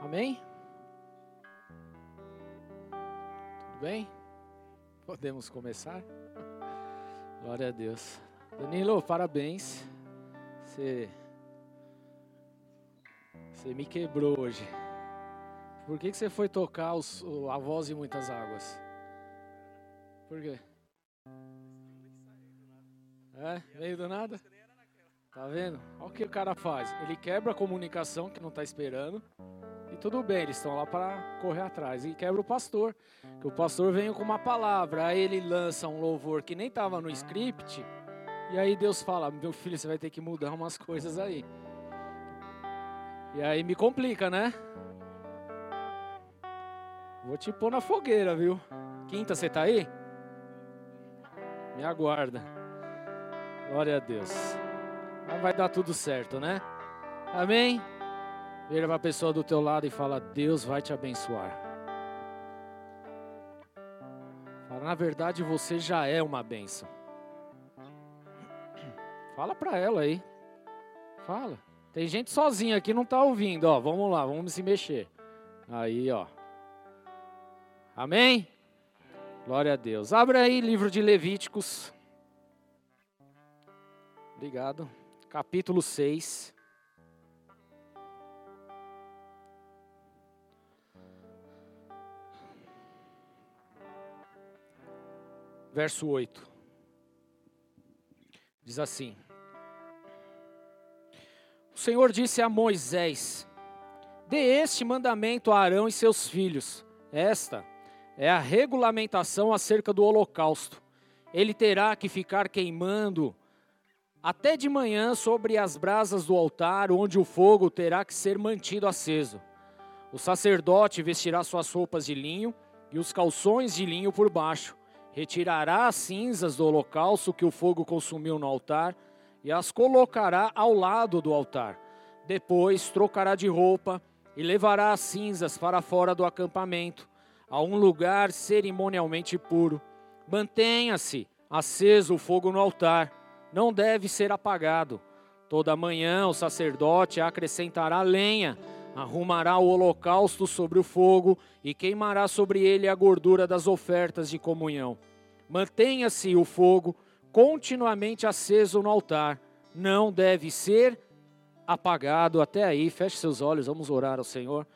Amém? Tudo bem? Podemos começar? Glória a Deus. Danilo, parabéns. Você, você me quebrou hoje. Por que, que você foi tocar os, a voz de muitas águas? Por quê? É? Veio do nada? Tá vendo? Olha o que o cara faz. Ele quebra a comunicação que não está esperando. Tudo bem, eles estão lá para correr atrás. E quebra o pastor. Que o pastor veio com uma palavra. Aí ele lança um louvor que nem estava no script. E aí Deus fala: Meu filho, você vai ter que mudar umas coisas aí. E aí me complica, né? Vou te pôr na fogueira, viu? Quinta, você tá aí? Me aguarda. Glória a Deus. Mas vai dar tudo certo, né? Amém? Vira para a pessoa do teu lado e fala: Deus vai te abençoar. Fala, na verdade você já é uma bênção. Fala para ela aí. Fala. Tem gente sozinha aqui não está ouvindo, ó. Vamos lá, vamos se mexer. Aí, ó. Amém? Glória a Deus. Abra aí livro de Levíticos. Obrigado. Capítulo 6. Verso 8. Diz assim: O Senhor disse a Moisés: Dê este mandamento a Arão e seus filhos. Esta é a regulamentação acerca do holocausto. Ele terá que ficar queimando até de manhã sobre as brasas do altar, onde o fogo terá que ser mantido aceso. O sacerdote vestirá suas roupas de linho e os calções de linho por baixo. Retirará as cinzas do holocausto que o fogo consumiu no altar e as colocará ao lado do altar. Depois trocará de roupa e levará as cinzas para fora do acampamento, a um lugar cerimonialmente puro. Mantenha-se aceso o fogo no altar não deve ser apagado. Toda manhã o sacerdote acrescentará lenha, arrumará o holocausto sobre o fogo e queimará sobre ele a gordura das ofertas de comunhão. Mantenha-se o fogo continuamente aceso no altar, não deve ser apagado. Até aí, feche seus olhos, vamos orar ao Senhor.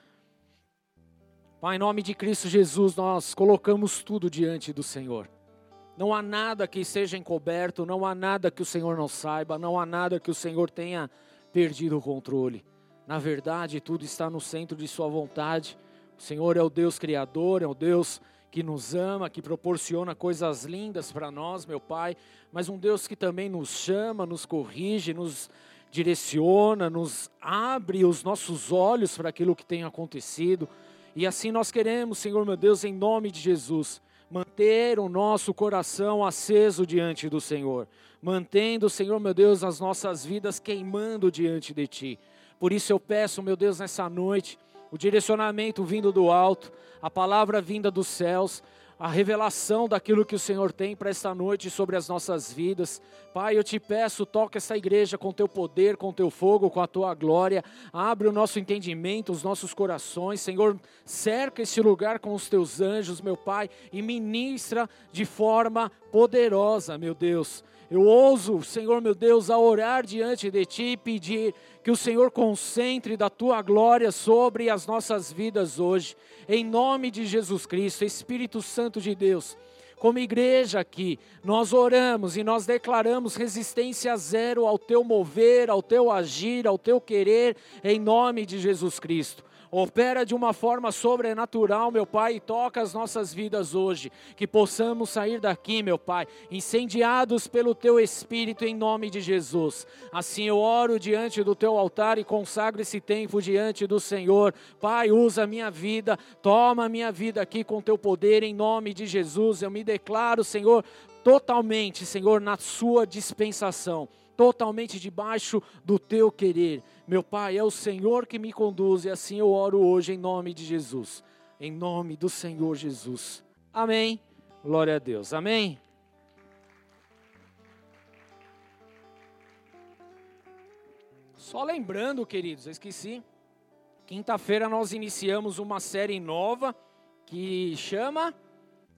Pai, em nome de Cristo Jesus, nós colocamos tudo diante do Senhor. Não há nada que seja encoberto, não há nada que o Senhor não saiba, não há nada que o Senhor tenha perdido o controle. Na verdade, tudo está no centro de Sua vontade. O Senhor é o Deus Criador, é o Deus que nos ama, que proporciona coisas lindas para nós, meu Pai, mas um Deus que também nos chama, nos corrige, nos direciona, nos abre os nossos olhos para aquilo que tem acontecido. E assim nós queremos, Senhor meu Deus, em nome de Jesus manter o nosso coração aceso diante do Senhor, mantendo, Senhor meu Deus, as nossas vidas queimando diante de Ti. Por isso eu peço, meu Deus, nessa noite, o direcionamento vindo do alto, a palavra vinda dos céus, a revelação daquilo que o Senhor tem para esta noite sobre as nossas vidas. Pai, eu te peço, toca essa igreja com teu poder, com teu fogo, com a tua glória. Abre o nosso entendimento, os nossos corações. Senhor, cerca esse lugar com os teus anjos, meu Pai, e ministra de forma poderosa, meu Deus. Eu ouso, Senhor meu Deus, a orar diante de Ti e pedir que o Senhor concentre da Tua glória sobre as nossas vidas hoje. Em nome de Jesus Cristo, Espírito Santo de Deus, como igreja aqui, nós oramos e nós declaramos resistência zero ao Teu mover, ao Teu agir, ao Teu querer, em nome de Jesus Cristo. Opera de uma forma sobrenatural, meu Pai, e toca as nossas vidas hoje. Que possamos sair daqui, meu Pai, incendiados pelo Teu Espírito em nome de Jesus. Assim eu oro diante do Teu altar e consagro esse tempo diante do Senhor. Pai, usa a minha vida, toma a minha vida aqui com Teu poder em nome de Jesus. Eu me declaro, Senhor, totalmente, Senhor, na Sua dispensação totalmente debaixo do teu querer. Meu Pai, é o Senhor que me conduz e assim eu oro hoje em nome de Jesus. Em nome do Senhor Jesus. Amém. Glória a Deus. Amém. Só lembrando, queridos, eu esqueci. Quinta-feira nós iniciamos uma série nova que chama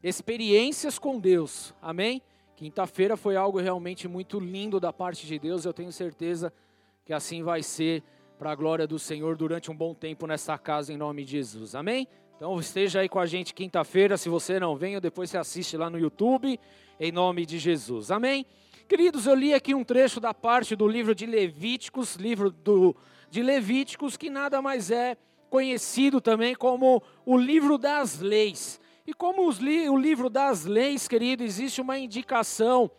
Experiências com Deus. Amém? Quinta-feira foi algo realmente muito lindo da parte de Deus. Eu tenho certeza que assim vai ser para a glória do Senhor durante um bom tempo nessa casa em nome de Jesus. Amém? Então esteja aí com a gente quinta-feira. Se você não vem, depois você assiste lá no YouTube em nome de Jesus. Amém? Queridos, eu li aqui um trecho da parte do livro de Levíticos, livro do de Levíticos, que nada mais é conhecido também como o livro das leis. E como li, o livro das leis, querido, existe uma indicação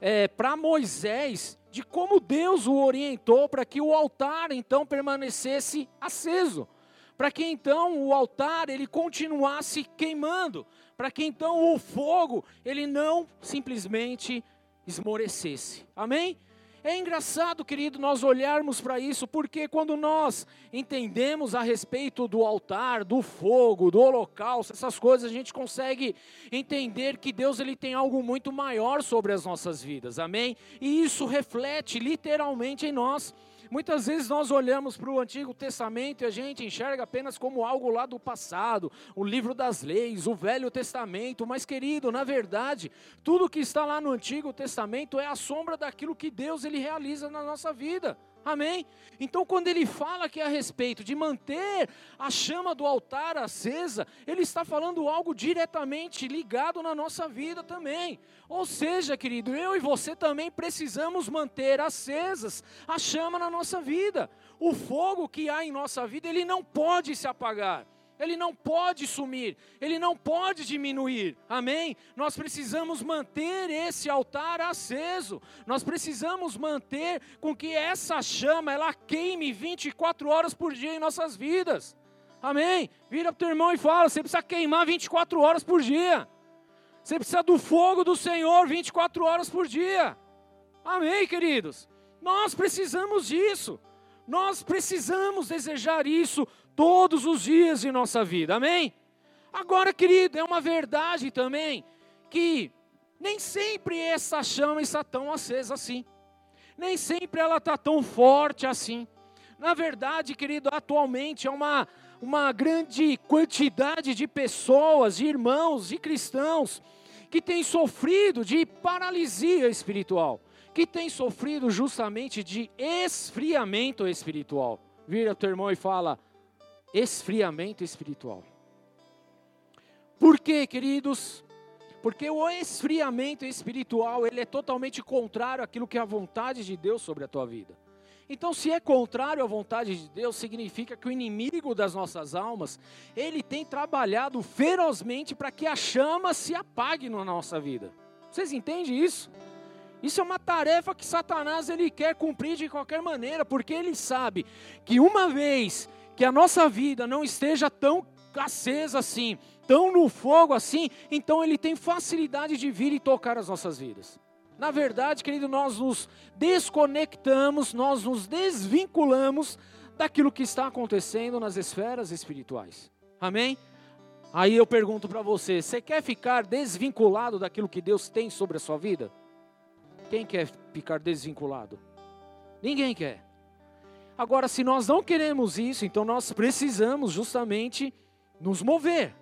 é, para Moisés de como Deus o orientou para que o altar então permanecesse aceso, para que então o altar ele continuasse queimando, para que então o fogo ele não simplesmente esmorecesse. Amém? É engraçado, querido, nós olharmos para isso, porque quando nós entendemos a respeito do altar, do fogo, do holocausto, essas coisas, a gente consegue entender que Deus ele tem algo muito maior sobre as nossas vidas, amém? E isso reflete literalmente em nós. Muitas vezes nós olhamos para o Antigo Testamento e a gente enxerga apenas como algo lá do passado, o livro das leis, o Velho Testamento, mas querido, na verdade, tudo que está lá no Antigo Testamento é a sombra daquilo que Deus ele realiza na nossa vida. Amém? Então, quando ele fala que é a respeito de manter a chama do altar acesa, ele está falando algo diretamente ligado na nossa vida também. Ou seja, querido, eu e você também precisamos manter acesas a chama na nossa vida. O fogo que há em nossa vida, ele não pode se apagar ele não pode sumir, ele não pode diminuir, amém? Nós precisamos manter esse altar aceso, nós precisamos manter com que essa chama, ela queime 24 horas por dia em nossas vidas, amém? Vira para o teu irmão e fala: você precisa queimar 24 horas por dia, você precisa do fogo do Senhor 24 horas por dia, amém, queridos? Nós precisamos disso. Nós precisamos desejar isso todos os dias de nossa vida, amém? Agora, querido, é uma verdade também que nem sempre essa chama está tão acesa assim, nem sempre ela está tão forte assim. Na verdade, querido, atualmente é uma, uma grande quantidade de pessoas, de irmãos, de cristãos, que têm sofrido de paralisia espiritual, que têm sofrido justamente de esfriamento espiritual. Vira teu irmão e fala: esfriamento espiritual. Por quê, queridos? Porque o esfriamento espiritual, ele é totalmente contrário àquilo que é a vontade de Deus sobre a tua vida. Então, se é contrário à vontade de Deus, significa que o inimigo das nossas almas, ele tem trabalhado ferozmente para que a chama se apague na nossa vida. Vocês entendem isso? Isso é uma tarefa que Satanás ele quer cumprir de qualquer maneira, porque ele sabe que uma vez que a nossa vida não esteja tão acesa assim, tão no fogo assim, então ele tem facilidade de vir e tocar as nossas vidas. Na verdade, querido, nós nos desconectamos, nós nos desvinculamos daquilo que está acontecendo nas esferas espirituais. Amém? Aí eu pergunto para você: você quer ficar desvinculado daquilo que Deus tem sobre a sua vida? Quem quer ficar desvinculado? Ninguém quer. Agora, se nós não queremos isso, então nós precisamos justamente nos mover.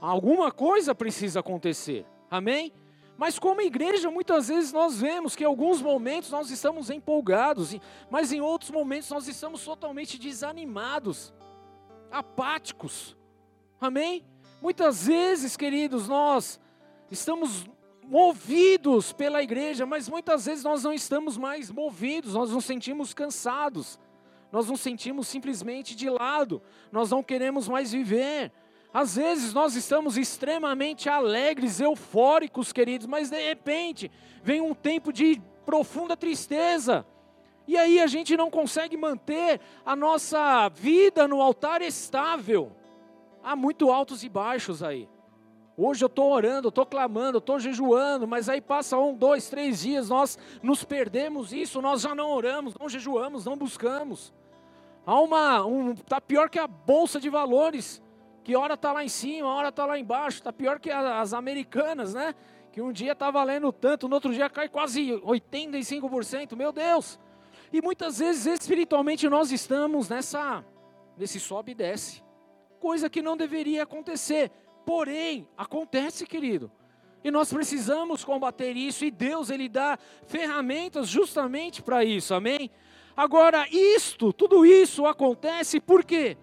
Alguma coisa precisa acontecer. Amém? Mas como igreja, muitas vezes nós vemos que em alguns momentos nós estamos empolgados, mas em outros momentos nós estamos totalmente desanimados, apáticos. Amém? Muitas vezes, queridos, nós estamos movidos pela igreja, mas muitas vezes nós não estamos mais movidos, nós nos sentimos cansados nós nos sentimos simplesmente de lado, nós não queremos mais viver. Às vezes nós estamos extremamente alegres, eufóricos, queridos, mas de repente vem um tempo de profunda tristeza. E aí a gente não consegue manter a nossa vida no altar estável. Há muito altos e baixos aí. Hoje eu estou orando, eu estou clamando, eu estou jejuando, mas aí passa um, dois, três dias, nós nos perdemos isso, nós já não oramos, não jejuamos, não buscamos. Há uma, um, tá pior que a bolsa de valores, que hora está lá em cima, hora está lá embaixo, está pior que as americanas, né? Que um dia está valendo tanto, no outro dia cai quase 85%, meu Deus! E muitas vezes espiritualmente nós estamos nessa nesse sobe e desce. Coisa que não deveria acontecer. Porém, acontece, querido. E nós precisamos combater isso e Deus ele dá ferramentas justamente para isso. Amém? Agora, isto, tudo isso acontece por quê?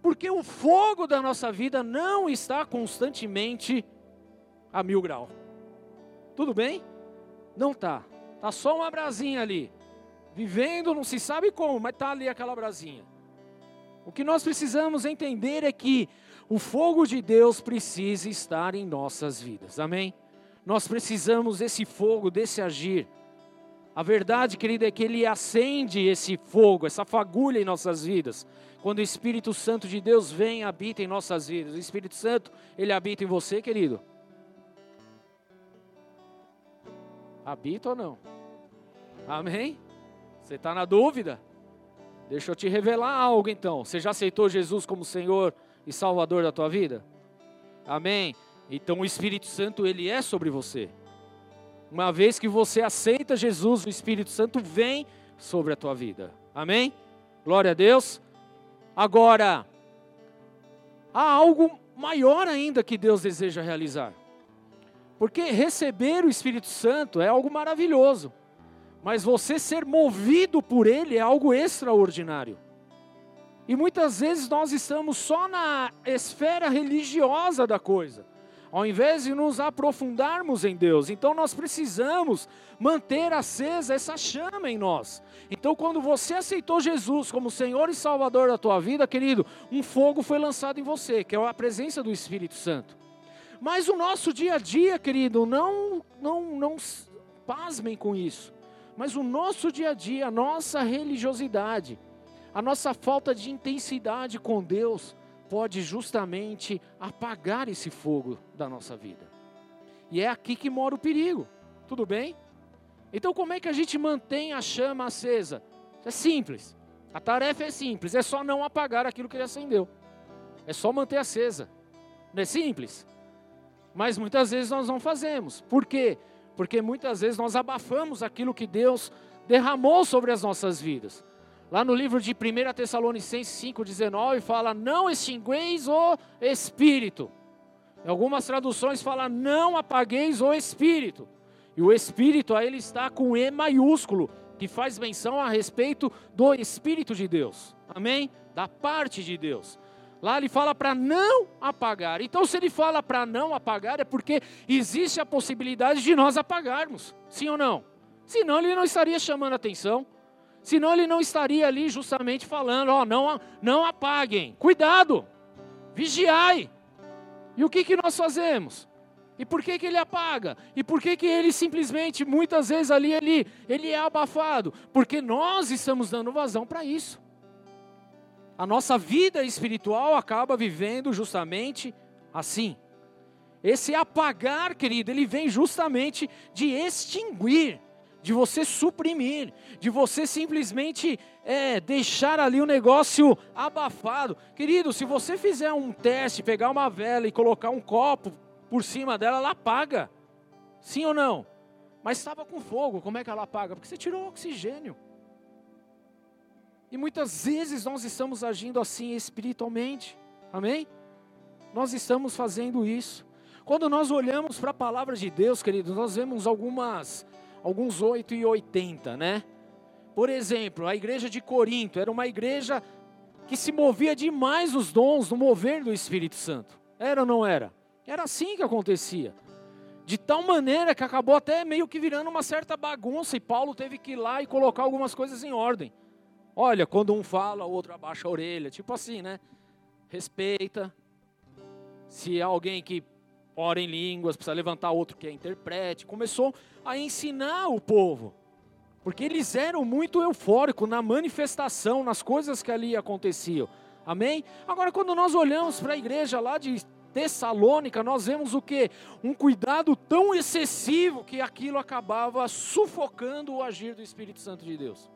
Porque o fogo da nossa vida não está constantemente a mil graus. Tudo bem? Não tá. Tá só uma brasinha ali. Vivendo, não se sabe como, mas tá ali aquela brasinha. O que nós precisamos entender é que o fogo de Deus precisa estar em nossas vidas. Amém? Nós precisamos desse fogo, desse agir. A verdade, querida, é que Ele acende esse fogo, essa fagulha em nossas vidas. Quando o Espírito Santo de Deus vem e habita em nossas vidas. O Espírito Santo, Ele habita em você, querido? Habita ou não? Amém? Você está na dúvida? Deixa eu te revelar algo então. Você já aceitou Jesus como Senhor e Salvador da tua vida? Amém? Então o Espírito Santo, Ele é sobre você. Uma vez que você aceita Jesus, o Espírito Santo vem sobre a tua vida. Amém? Glória a Deus. Agora, há algo maior ainda que Deus deseja realizar. Porque receber o Espírito Santo é algo maravilhoso, mas você ser movido por ele é algo extraordinário. E muitas vezes nós estamos só na esfera religiosa da coisa ao invés de nos aprofundarmos em Deus. Então nós precisamos manter acesa essa chama em nós. Então quando você aceitou Jesus como Senhor e Salvador da tua vida, querido, um fogo foi lançado em você, que é a presença do Espírito Santo. Mas o nosso dia a dia, querido, não não não pasmem com isso. Mas o nosso dia a dia, a nossa religiosidade, a nossa falta de intensidade com Deus, pode justamente apagar esse fogo da nossa vida. E é aqui que mora o perigo. Tudo bem? Então, como é que a gente mantém a chama acesa? É simples. A tarefa é simples, é só não apagar aquilo que ele acendeu. É só manter acesa. Não é simples? Mas muitas vezes nós não fazemos. Por quê? Porque muitas vezes nós abafamos aquilo que Deus derramou sobre as nossas vidas. Lá no livro de 1 Tessalonicenses 5,19 fala: Não extingueis o espírito. Em algumas traduções fala: Não apagueis o espírito. E o espírito aí ele está com E maiúsculo, que faz menção a respeito do Espírito de Deus. Amém? Da parte de Deus. Lá ele fala para não apagar. Então, se ele fala para não apagar, é porque existe a possibilidade de nós apagarmos. Sim ou não? Senão, ele não estaria chamando atenção. Senão ele não estaria ali justamente falando, ó, não, não apaguem. Cuidado, vigiai. E o que, que nós fazemos? E por que, que ele apaga? E por que, que ele simplesmente, muitas vezes ali, ele, ele é abafado? Porque nós estamos dando vazão para isso. A nossa vida espiritual acaba vivendo justamente assim. Esse apagar, querido, ele vem justamente de extinguir de você suprimir, de você simplesmente é, deixar ali o negócio abafado. Querido, se você fizer um teste, pegar uma vela e colocar um copo por cima dela, ela apaga. Sim ou não? Mas estava com fogo, como é que ela apaga? Porque você tirou o oxigênio. E muitas vezes nós estamos agindo assim espiritualmente. Amém? Nós estamos fazendo isso. Quando nós olhamos para a palavra de Deus, queridos, nós vemos algumas alguns 8 e 80, né? Por exemplo, a igreja de Corinto era uma igreja que se movia demais os dons no mover do Espírito Santo. Era ou não era? Era assim que acontecia. De tal maneira que acabou até meio que virando uma certa bagunça e Paulo teve que ir lá e colocar algumas coisas em ordem. Olha, quando um fala, o outro abaixa a orelha, tipo assim, né? Respeita. Se alguém que ora em línguas, precisa levantar outro que é interprete. Começou a ensinar o povo. Porque eles eram muito eufóricos na manifestação, nas coisas que ali aconteciam. Amém? Agora, quando nós olhamos para a igreja lá de Tessalônica, nós vemos o que? Um cuidado tão excessivo que aquilo acabava sufocando o agir do Espírito Santo de Deus.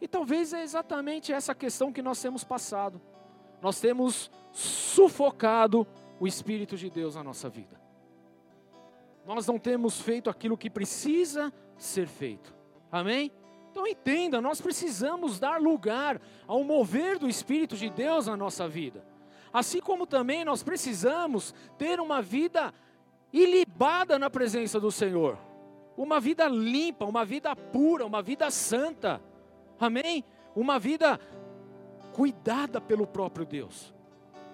E talvez é exatamente essa questão que nós temos passado. Nós temos sufocado o Espírito de Deus na nossa vida. Nós não temos feito aquilo que precisa ser feito. Amém? Então entenda, nós precisamos dar lugar ao mover do Espírito de Deus na nossa vida. Assim como também nós precisamos ter uma vida ilibada na presença do Senhor. Uma vida limpa, uma vida pura, uma vida santa. Amém? Uma vida cuidada pelo próprio Deus.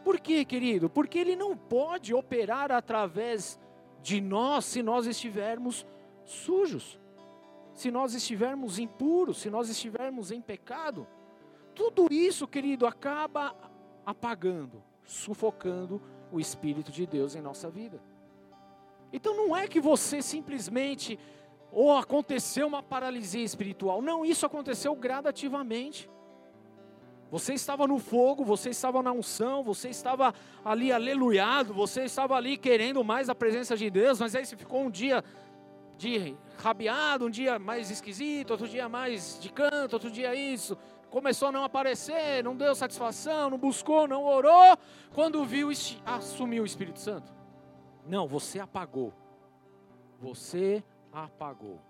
Por quê, querido? Porque Ele não pode operar através de nós se nós estivermos sujos, se nós estivermos impuros, se nós estivermos em pecado. Tudo isso, querido, acaba apagando, sufocando o Espírito de Deus em nossa vida. Então não é que você simplesmente, ou aconteceu uma paralisia espiritual. Não, isso aconteceu gradativamente. Você estava no fogo, você estava na unção, você estava ali aleluiado, você estava ali querendo mais a presença de Deus, mas aí você ficou um dia de rabiado, um dia mais esquisito, outro dia mais de canto, outro dia isso. Começou a não aparecer, não deu satisfação, não buscou, não orou. Quando viu, assumiu o Espírito Santo. Não, você apagou. Você apagou.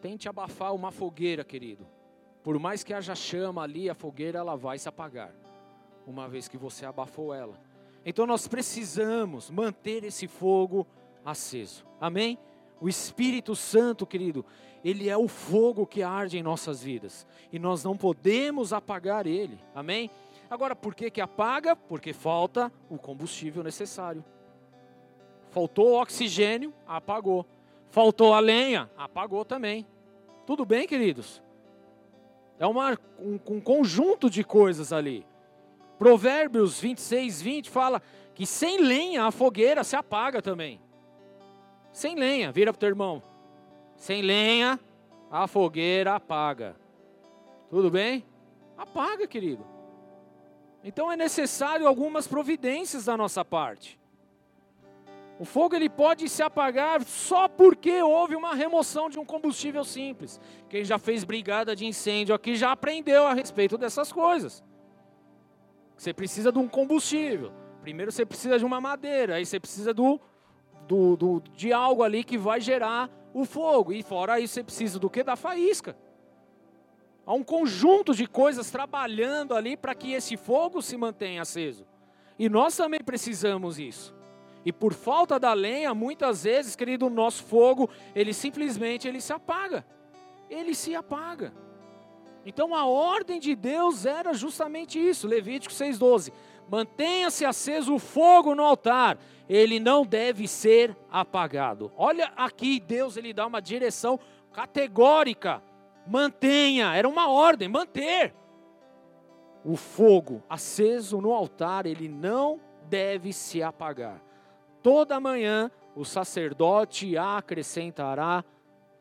Tente abafar uma fogueira, querido. Por mais que haja chama ali, a fogueira ela vai se apagar, uma vez que você abafou ela. Então nós precisamos manter esse fogo aceso. Amém? O Espírito Santo, querido, ele é o fogo que arde em nossas vidas e nós não podemos apagar ele. Amém? Agora, por que que apaga? Porque falta o combustível necessário. Faltou oxigênio, apagou. Faltou a lenha, apagou também. Tudo bem, queridos? É uma, um, um conjunto de coisas ali. Provérbios 26, 20 fala que sem lenha a fogueira se apaga também. Sem lenha, vira para o teu irmão. Sem lenha a fogueira apaga. Tudo bem? Apaga, querido. Então é necessário algumas providências da nossa parte. O fogo ele pode se apagar só porque houve uma remoção de um combustível simples. Quem já fez brigada de incêndio aqui já aprendeu a respeito dessas coisas. Você precisa de um combustível. Primeiro você precisa de uma madeira, aí você precisa do, do, do, de algo ali que vai gerar o fogo. E fora isso você precisa do que? Da faísca. Há um conjunto de coisas trabalhando ali para que esse fogo se mantenha aceso. E nós também precisamos isso. E por falta da lenha, muitas vezes, querido, o nosso fogo, ele simplesmente ele se apaga. Ele se apaga. Então a ordem de Deus era justamente isso, Levítico 6:12. Mantenha-se aceso o fogo no altar, ele não deve ser apagado. Olha aqui, Deus ele dá uma direção categórica. Mantenha, era uma ordem, manter. O fogo aceso no altar, ele não deve se apagar toda manhã o sacerdote acrescentará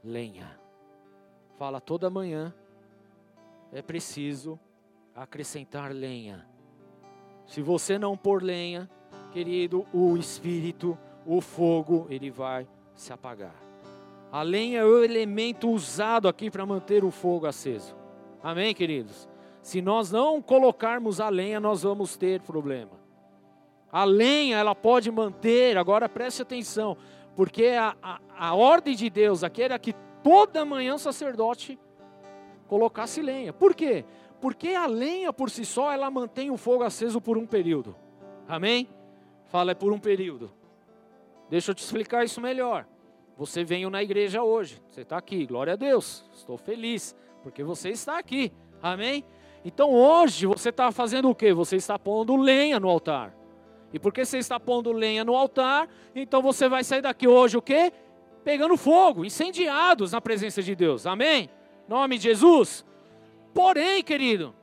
lenha. Fala toda manhã é preciso acrescentar lenha. Se você não pôr lenha, querido, o espírito, o fogo, ele vai se apagar. A lenha é o elemento usado aqui para manter o fogo aceso. Amém, queridos? Se nós não colocarmos a lenha, nós vamos ter problema. A lenha, ela pode manter, agora preste atenção, porque a, a, a ordem de Deus aqui era que toda manhã o sacerdote colocasse lenha. Por quê? Porque a lenha por si só, ela mantém o fogo aceso por um período. Amém? Fala, é por um período. Deixa eu te explicar isso melhor. Você veio na igreja hoje, você está aqui, glória a Deus, estou feliz, porque você está aqui, amém? Então hoje você está fazendo o que? Você está pondo lenha no altar. E porque você está pondo lenha no altar, então você vai sair daqui hoje o quê? Pegando fogo, incendiados na presença de Deus. Amém? Nome de Jesus. Porém, querido,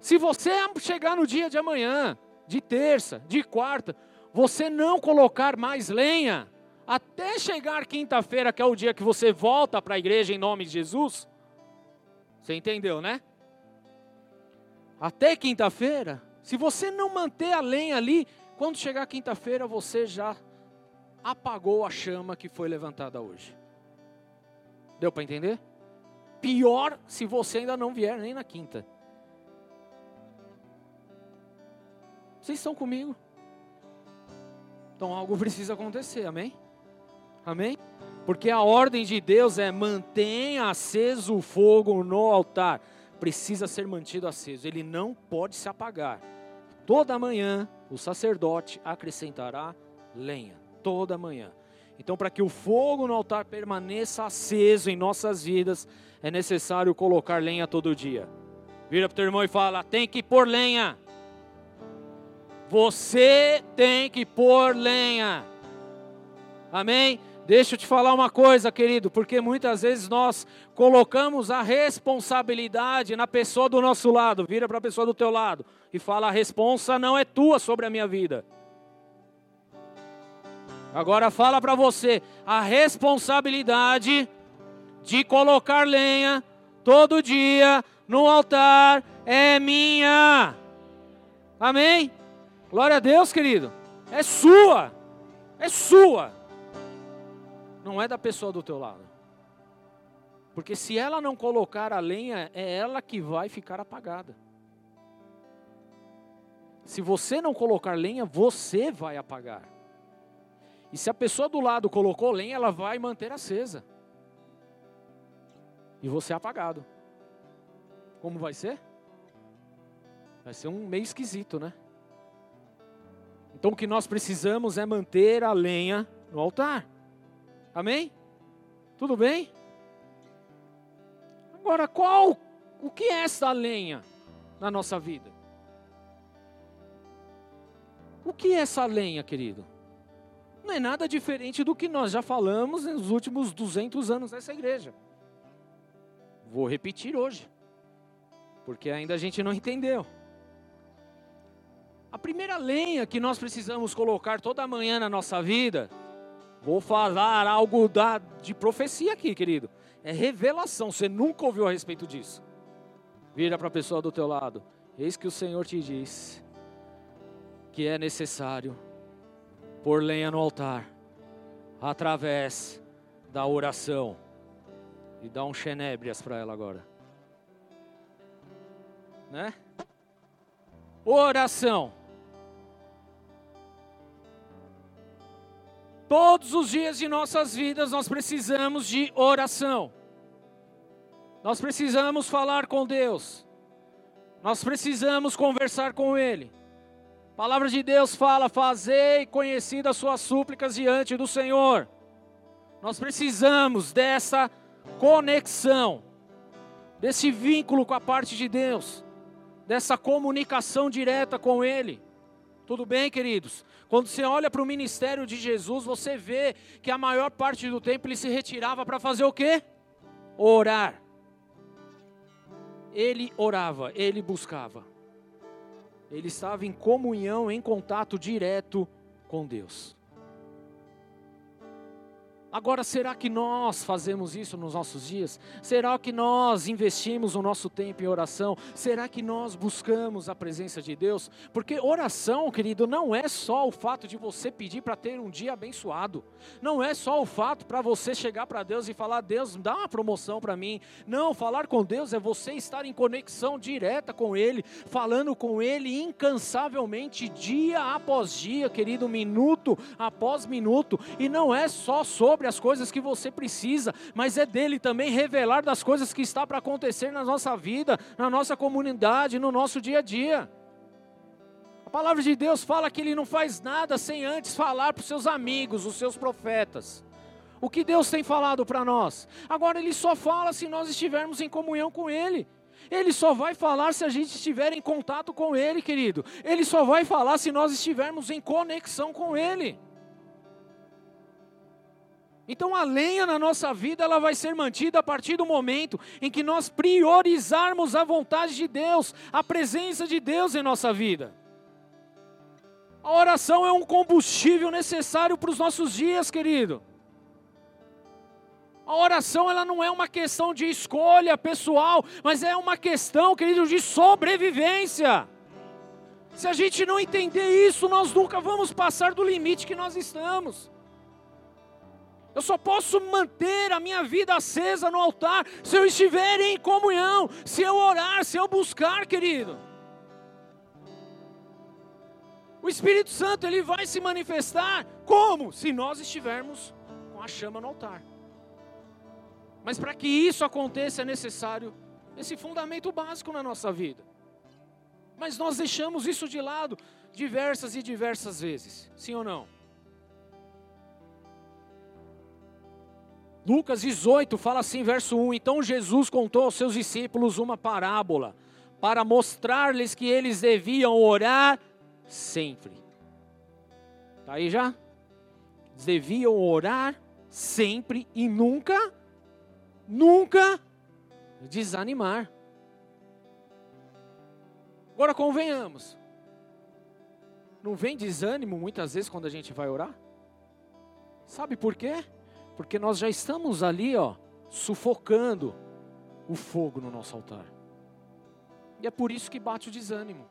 se você chegar no dia de amanhã, de terça, de quarta, você não colocar mais lenha, até chegar quinta-feira, que é o dia que você volta para a igreja em nome de Jesus, você entendeu, né? Até quinta-feira, se você não manter a lenha ali, quando chegar quinta-feira você já apagou a chama que foi levantada hoje. Deu para entender? Pior se você ainda não vier nem na quinta. Vocês estão comigo? Então algo precisa acontecer, amém? Amém? Porque a ordem de Deus é mantenha aceso o fogo no altar. Precisa ser mantido aceso, ele não pode se apagar. Toda manhã o sacerdote acrescentará lenha, toda manhã. Então, para que o fogo no altar permaneça aceso em nossas vidas, é necessário colocar lenha todo dia. Vira para o teu irmão e fala: tem que pôr lenha. Você tem que pôr lenha. Amém? Deixa eu te falar uma coisa, querido, porque muitas vezes nós colocamos a responsabilidade na pessoa do nosso lado. Vira para a pessoa do teu lado e fala: a responsa não é tua sobre a minha vida. Agora fala para você, a responsabilidade de colocar lenha todo dia no altar é minha. Amém? Glória a Deus, querido. É sua. É sua. Não é da pessoa do teu lado. Porque se ela não colocar a lenha, é ela que vai ficar apagada. Se você não colocar lenha, você vai apagar. E se a pessoa do lado colocou lenha, ela vai manter acesa. E você é apagado. Como vai ser? Vai ser um meio esquisito, né? Então o que nós precisamos é manter a lenha no altar. Amém? Tudo bem? Agora, qual o que é essa lenha na nossa vida? O que é essa lenha, querido? Não é nada diferente do que nós já falamos nos últimos 200 anos dessa igreja. Vou repetir hoje, porque ainda a gente não entendeu. A primeira lenha que nós precisamos colocar toda manhã na nossa vida, vou falar algo da, de profecia aqui, querido. É revelação, você nunca ouviu a respeito disso. Vira para a pessoa do teu lado. Eis que o Senhor te diz que é necessário pôr lenha no altar, através da oração. E dá um xenébrias para ela agora. Né? Oração. Todos os dias de nossas vidas nós precisamos de oração. Nós precisamos falar com Deus. Nós precisamos conversar com Ele. A palavra de Deus fala: Fazei conhecidas suas súplicas diante do Senhor. Nós precisamos dessa conexão, desse vínculo com a parte de Deus, dessa comunicação direta com Ele. Tudo bem, queridos? Quando você olha para o ministério de Jesus, você vê que a maior parte do tempo ele se retirava para fazer o quê? Orar. Ele orava, ele buscava. Ele estava em comunhão, em contato direto com Deus. Agora, será que nós fazemos isso nos nossos dias? Será que nós investimos o nosso tempo em oração? Será que nós buscamos a presença de Deus? Porque oração, querido, não é só o fato de você pedir para ter um dia abençoado. Não é só o fato para você chegar para Deus e falar: Deus, dá uma promoção para mim. Não, falar com Deus é você estar em conexão direta com Ele, falando com Ele incansavelmente, dia após dia, querido, minuto após minuto. E não é só sobre sobre as coisas que você precisa, mas é dele também revelar das coisas que está para acontecer na nossa vida, na nossa comunidade, no nosso dia a dia. A palavra de Deus fala que ele não faz nada sem antes falar para os seus amigos, os seus profetas. O que Deus tem falado para nós? Agora ele só fala se nós estivermos em comunhão com ele. Ele só vai falar se a gente estiver em contato com Ele, querido. Ele só vai falar se nós estivermos em conexão com Ele. Então a lenha na nossa vida ela vai ser mantida a partir do momento em que nós priorizarmos a vontade de Deus, a presença de Deus em nossa vida. A oração é um combustível necessário para os nossos dias, querido. A oração ela não é uma questão de escolha pessoal, mas é uma questão, querido, de sobrevivência. Se a gente não entender isso, nós nunca vamos passar do limite que nós estamos. Eu só posso manter a minha vida acesa no altar se eu estiver em comunhão, se eu orar, se eu buscar, querido. O Espírito Santo ele vai se manifestar como? Se nós estivermos com a chama no altar. Mas para que isso aconteça é necessário esse fundamento básico na nossa vida. Mas nós deixamos isso de lado diversas e diversas vezes, sim ou não? Lucas 18 fala assim, verso 1: Então Jesus contou aos seus discípulos uma parábola, para mostrar-lhes que eles deviam orar sempre. Está aí já? Deviam orar sempre e nunca, nunca desanimar. Agora convenhamos, não vem desânimo muitas vezes quando a gente vai orar? Sabe por quê? Porque nós já estamos ali, ó, sufocando o fogo no nosso altar. E é por isso que bate o desânimo.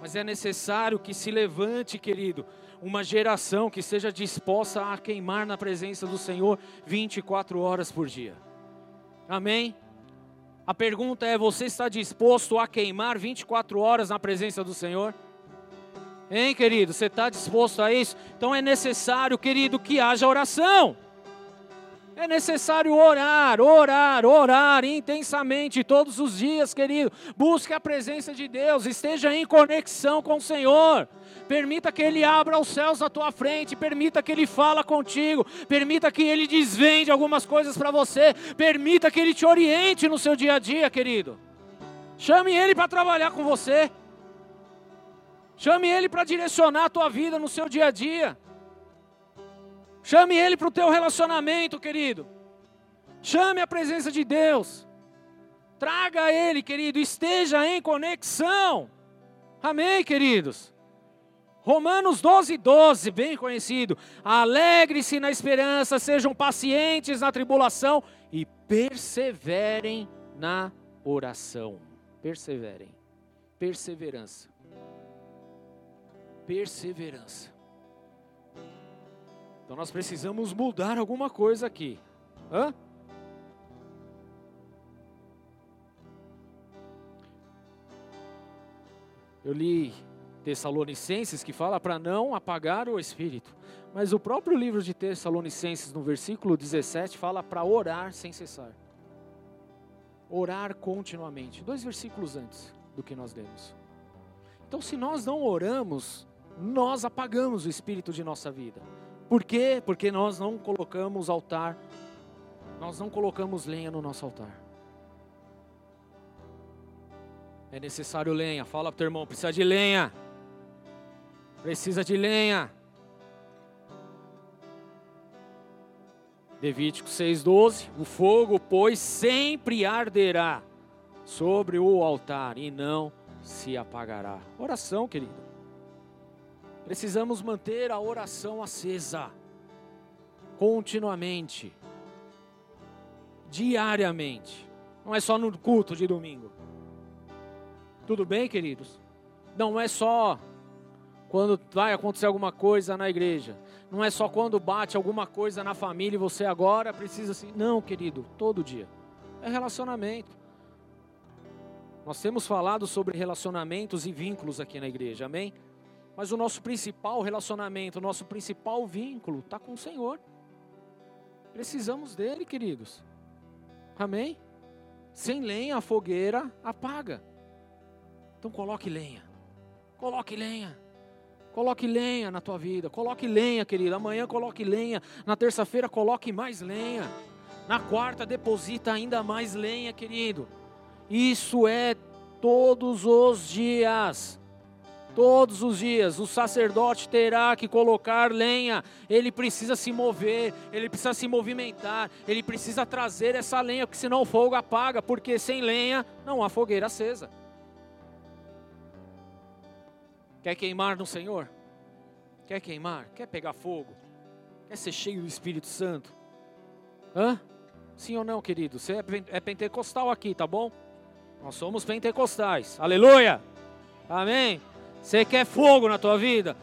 Mas é necessário que se levante, querido, uma geração que seja disposta a queimar na presença do Senhor 24 horas por dia. Amém? A pergunta é: você está disposto a queimar 24 horas na presença do Senhor? Hein, querido? Você está disposto a isso? Então é necessário, querido, que haja oração. É necessário orar, orar, orar intensamente todos os dias, querido. Busque a presença de Deus, esteja em conexão com o Senhor. Permita que Ele abra os céus à tua frente, permita que Ele fala contigo, permita que Ele desvende algumas coisas para você, permita que Ele te oriente no seu dia a dia, querido. Chame Ele para trabalhar com você. Chame Ele para direcionar a tua vida no seu dia a dia. Chame Ele para o teu relacionamento, querido. Chame a presença de Deus. Traga Ele, querido. Esteja em conexão. Amém, queridos? Romanos 12, 12, bem conhecido. Alegre-se na esperança, sejam pacientes na tribulação e perseverem na oração. Perseverem. Perseverança perseverança. Então nós precisamos mudar alguma coisa aqui. Hã? Eu li Tessalonicenses que fala para não apagar o espírito. Mas o próprio livro de Tessalonicenses, no versículo 17, fala para orar sem cessar. Orar continuamente. Dois versículos antes do que nós lemos. Então, se nós não oramos, nós apagamos o espírito de nossa vida. Por quê? Porque nós não colocamos altar, nós não colocamos lenha no nosso altar. É necessário lenha. Fala para o teu irmão, precisa de lenha. Precisa de lenha. Levítico 6,12: O fogo, pois, sempre arderá sobre o altar e não se apagará. Oração, querido. Precisamos manter a oração acesa, continuamente, diariamente. Não é só no culto de domingo. Tudo bem, queridos? Não é só quando vai acontecer alguma coisa na igreja. Não é só quando bate alguma coisa na família e você agora precisa assim. Não, querido, todo dia. É relacionamento. Nós temos falado sobre relacionamentos e vínculos aqui na igreja, amém? Mas o nosso principal relacionamento, o nosso principal vínculo está com o Senhor. Precisamos dele, queridos. Amém? Sem lenha a fogueira apaga. Então coloque lenha. Coloque lenha. Coloque lenha na tua vida. Coloque lenha, querido. Amanhã coloque lenha. Na terça-feira coloque mais lenha. Na quarta deposita ainda mais lenha, querido. Isso é todos os dias. Todos os dias o sacerdote terá que colocar lenha, ele precisa se mover, ele precisa se movimentar, ele precisa trazer essa lenha, porque senão o fogo apaga, porque sem lenha não há fogueira acesa. Quer queimar no Senhor? Quer queimar? Quer pegar fogo? Quer ser cheio do Espírito Santo? Hã? Sim ou não, querido? Você é, é pentecostal aqui, tá bom? Nós somos pentecostais. Aleluia! Amém? Você quer fogo na tua vida?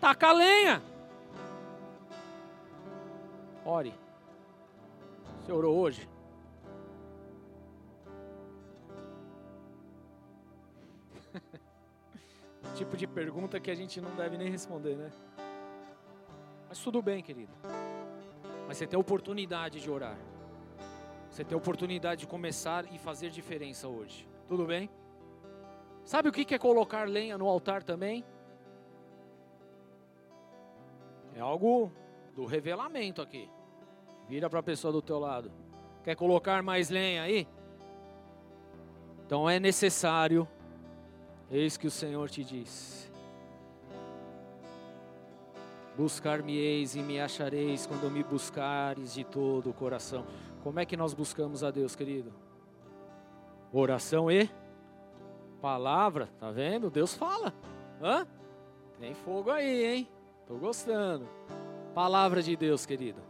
Taca a lenha. Ore. Você orou hoje? tipo de pergunta que a gente não deve nem responder, né? Mas tudo bem, querido. Mas você tem a oportunidade de orar. Você tem a oportunidade de começar e fazer diferença hoje. Tudo bem? Sabe o que é colocar lenha no altar também? É algo do revelamento aqui. Vira para a pessoa do teu lado. Quer colocar mais lenha aí? Então é necessário, eis que o Senhor te diz: Buscar-me-eis e me achareis quando me buscares de todo o coração. Como é que nós buscamos a Deus, querido? Oração e palavra, tá vendo? Deus fala. Hã? Tem fogo aí, hein? Tô gostando. Palavra de Deus, querido.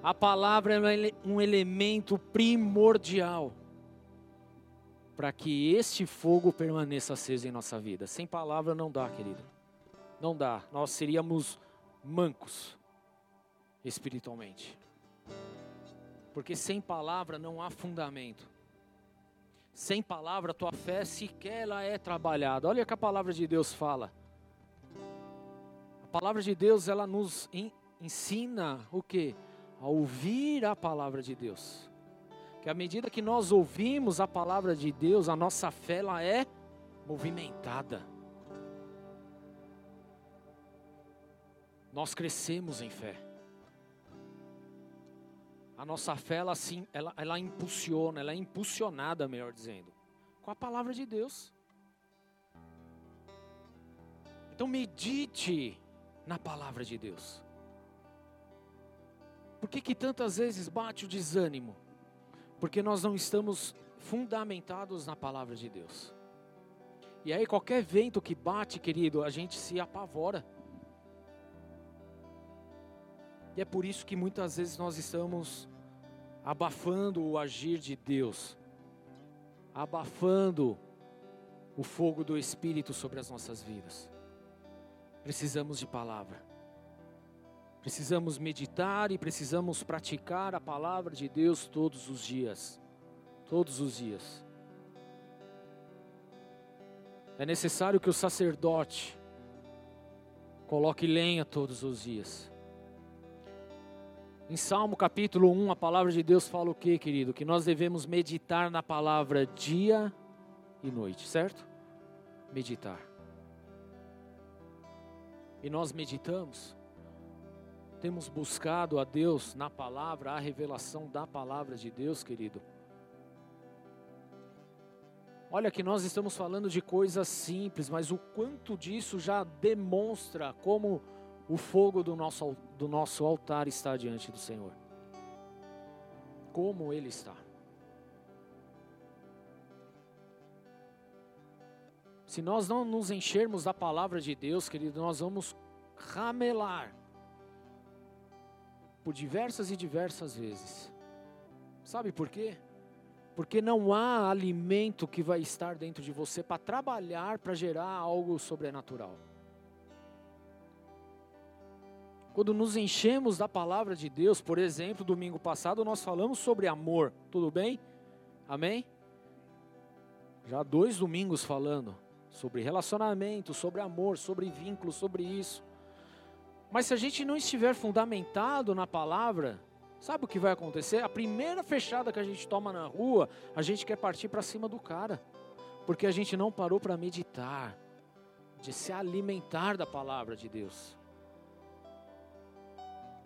A palavra é um elemento primordial para que este fogo permaneça aceso em nossa vida. Sem palavra não dá, querido. Não dá. Nós seríamos mancos espiritualmente. Porque sem palavra não há fundamento. Sem palavra, tua fé sequer ela é trabalhada. Olha o que a palavra de Deus fala. A palavra de Deus, ela nos ensina o que? A ouvir a palavra de Deus que à medida que nós ouvimos a palavra de Deus, a nossa fé ela é movimentada. Nós crescemos em fé. A nossa fé ela, sim, ela, ela impulsiona, ela é impulsionada, melhor dizendo, com a palavra de Deus. Então medite na palavra de Deus. Por que, que tantas vezes bate o desânimo? porque nós não estamos fundamentados na palavra de Deus. E aí, qualquer vento que bate, querido, a gente se apavora. E é por isso que muitas vezes nós estamos abafando o agir de Deus, abafando o fogo do Espírito sobre as nossas vidas. Precisamos de palavra. Precisamos meditar e precisamos praticar a palavra de Deus todos os dias. Todos os dias. É necessário que o sacerdote coloque lenha todos os dias. Em Salmo capítulo 1, a palavra de Deus fala o que, querido? Que nós devemos meditar na palavra dia e noite, certo? Meditar. E nós meditamos temos buscado a Deus na palavra, a revelação da palavra de Deus, querido? Olha que nós estamos falando de coisas simples, mas o quanto disso já demonstra como o fogo do nosso, do nosso altar está diante do Senhor. Como ele está. Se nós não nos enchermos da palavra de Deus, querido, nós vamos ramelar por diversas e diversas vezes. Sabe por quê? Porque não há alimento que vai estar dentro de você para trabalhar para gerar algo sobrenatural. Quando nos enchemos da palavra de Deus, por exemplo, domingo passado nós falamos sobre amor, tudo bem? Amém? Já dois domingos falando sobre relacionamento, sobre amor, sobre vínculo, sobre isso. Mas se a gente não estiver fundamentado na palavra, sabe o que vai acontecer? A primeira fechada que a gente toma na rua, a gente quer partir para cima do cara, porque a gente não parou para meditar, de se alimentar da palavra de Deus.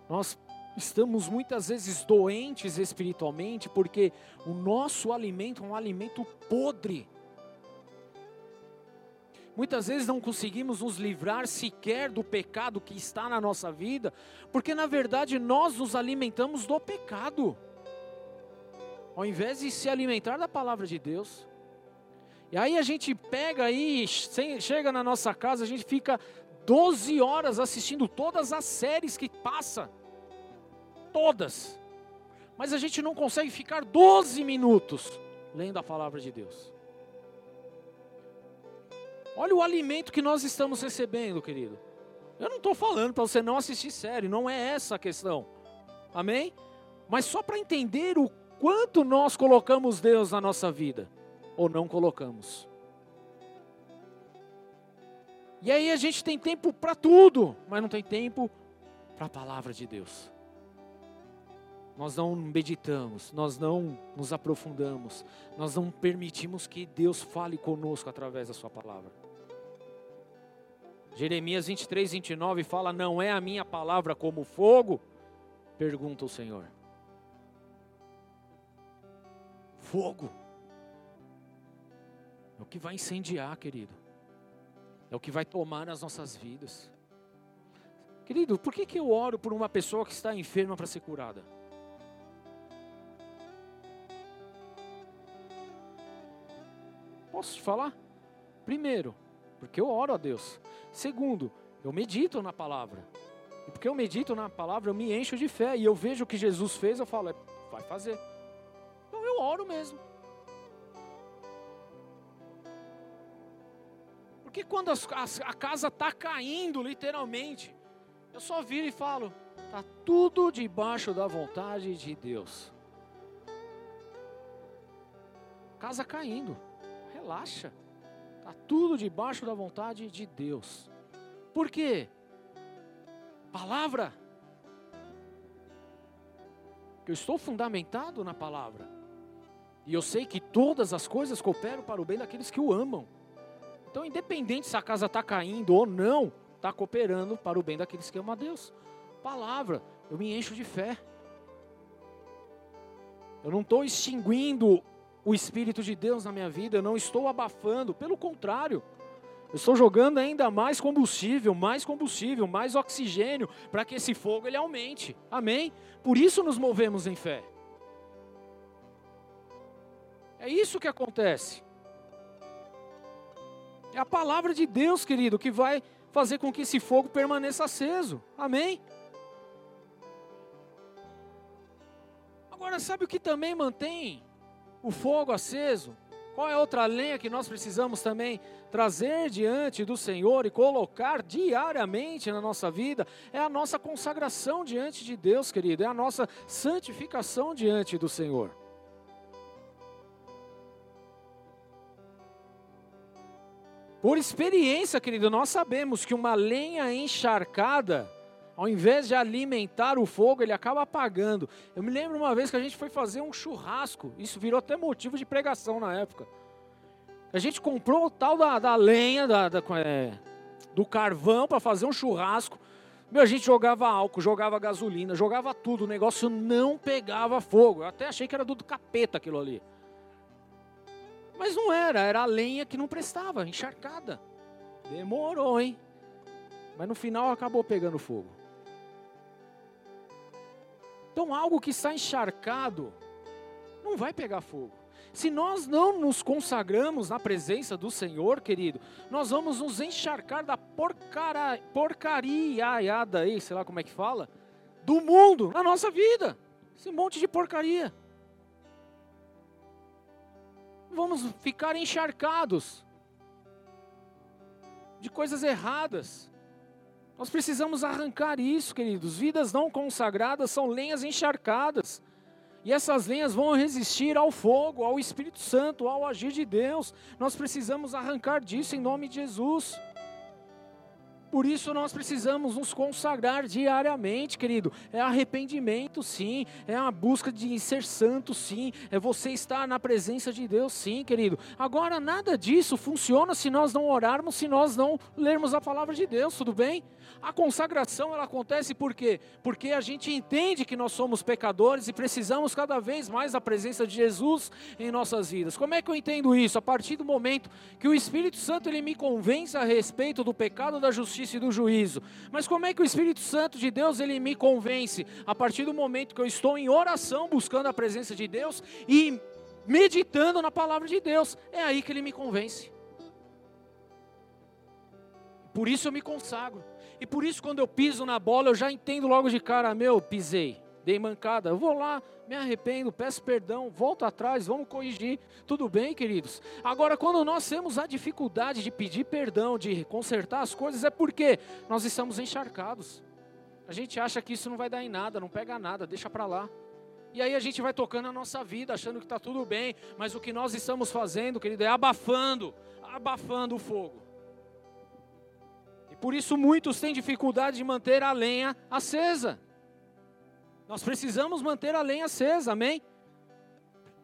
Nós estamos muitas vezes doentes espiritualmente porque o nosso alimento é um alimento podre. Muitas vezes não conseguimos nos livrar sequer do pecado que está na nossa vida, porque na verdade nós nos alimentamos do pecado, ao invés de se alimentar da palavra de Deus. E aí a gente pega aí, chega na nossa casa, a gente fica 12 horas assistindo todas as séries que passa. Todas. Mas a gente não consegue ficar 12 minutos lendo a palavra de Deus. Olha o alimento que nós estamos recebendo, querido. Eu não estou falando para você não assistir série, não é essa a questão. Amém? Mas só para entender o quanto nós colocamos Deus na nossa vida, ou não colocamos. E aí a gente tem tempo para tudo, mas não tem tempo para a palavra de Deus. Nós não meditamos, nós não nos aprofundamos, nós não permitimos que Deus fale conosco através da Sua palavra. Jeremias 23, 29 fala: Não é a minha palavra como fogo? Pergunta o Senhor. Fogo é o que vai incendiar, querido, é o que vai tomar as nossas vidas. Querido, por que, que eu oro por uma pessoa que está enferma para ser curada? Posso te falar? Primeiro, porque eu oro a Deus. Segundo, eu medito na palavra. E porque eu medito na palavra, eu me encho de fé. E eu vejo o que Jesus fez, eu falo, é, vai fazer. Então eu oro mesmo. Porque quando a, a, a casa está caindo, literalmente, eu só viro e falo: está tudo debaixo da vontade de Deus. Casa caindo, relaxa. Está tudo debaixo da vontade de Deus. Por quê? Palavra. Eu estou fundamentado na palavra. E eu sei que todas as coisas cooperam para o bem daqueles que o amam. Então, independente se a casa está caindo ou não, está cooperando para o bem daqueles que amam a Deus. Palavra, eu me encho de fé. Eu não estou extinguindo o Espírito de Deus na minha vida, eu não estou abafando, pelo contrário, eu estou jogando ainda mais combustível, mais combustível, mais oxigênio, para que esse fogo ele aumente. Amém? Por isso nos movemos em fé. É isso que acontece. É a palavra de Deus, querido, que vai fazer com que esse fogo permaneça aceso. Amém? Agora, sabe o que também mantém o fogo aceso? Qual é outra lenha que nós precisamos também trazer diante do Senhor e colocar diariamente na nossa vida? É a nossa consagração diante de Deus, querido, é a nossa santificação diante do Senhor. Por experiência, querido, nós sabemos que uma lenha encharcada, ao invés de alimentar o fogo, ele acaba apagando. Eu me lembro uma vez que a gente foi fazer um churrasco, isso virou até motivo de pregação na época. A gente comprou o tal da, da lenha, da, da é, do carvão para fazer um churrasco. Meu, a gente jogava álcool, jogava gasolina, jogava tudo, o negócio não pegava fogo. Eu até achei que era do capeta aquilo ali. Mas não era, era a lenha que não prestava, encharcada. Demorou, hein? Mas no final acabou pegando fogo. Então, algo que está encharcado não vai pegar fogo. Se nós não nos consagramos na presença do Senhor, querido, nós vamos nos encharcar da porcara, porcaria aí, sei lá como é que fala, do mundo na nossa vida. Esse monte de porcaria vamos ficar encharcados de coisas erradas. Nós precisamos arrancar isso, queridos. Vidas não consagradas são lenhas encharcadas. E essas lenhas vão resistir ao fogo, ao Espírito Santo, ao agir de Deus. Nós precisamos arrancar disso em nome de Jesus. Por isso nós precisamos nos consagrar diariamente, querido. É arrependimento, sim. É a busca de ser santo, sim. É você estar na presença de Deus, sim, querido. Agora, nada disso funciona se nós não orarmos, se nós não lermos a palavra de Deus, tudo bem? A consagração ela acontece por quê? Porque a gente entende que nós somos pecadores e precisamos cada vez mais da presença de Jesus em nossas vidas. Como é que eu entendo isso? A partir do momento que o Espírito Santo ele me convence a respeito do pecado, da justiça e do juízo. Mas como é que o Espírito Santo de Deus ele me convence? A partir do momento que eu estou em oração buscando a presença de Deus e meditando na palavra de Deus. É aí que ele me convence. Por isso eu me consagro. E por isso, quando eu piso na bola, eu já entendo logo de cara: meu, pisei, dei mancada. Eu vou lá, me arrependo, peço perdão, volto atrás, vamos corrigir. Tudo bem, queridos? Agora, quando nós temos a dificuldade de pedir perdão, de consertar as coisas, é porque nós estamos encharcados. A gente acha que isso não vai dar em nada, não pega nada, deixa para lá. E aí a gente vai tocando a nossa vida, achando que está tudo bem, mas o que nós estamos fazendo, querido, é abafando, abafando o fogo. Por isso muitos têm dificuldade de manter a lenha acesa. Nós precisamos manter a lenha acesa, amém?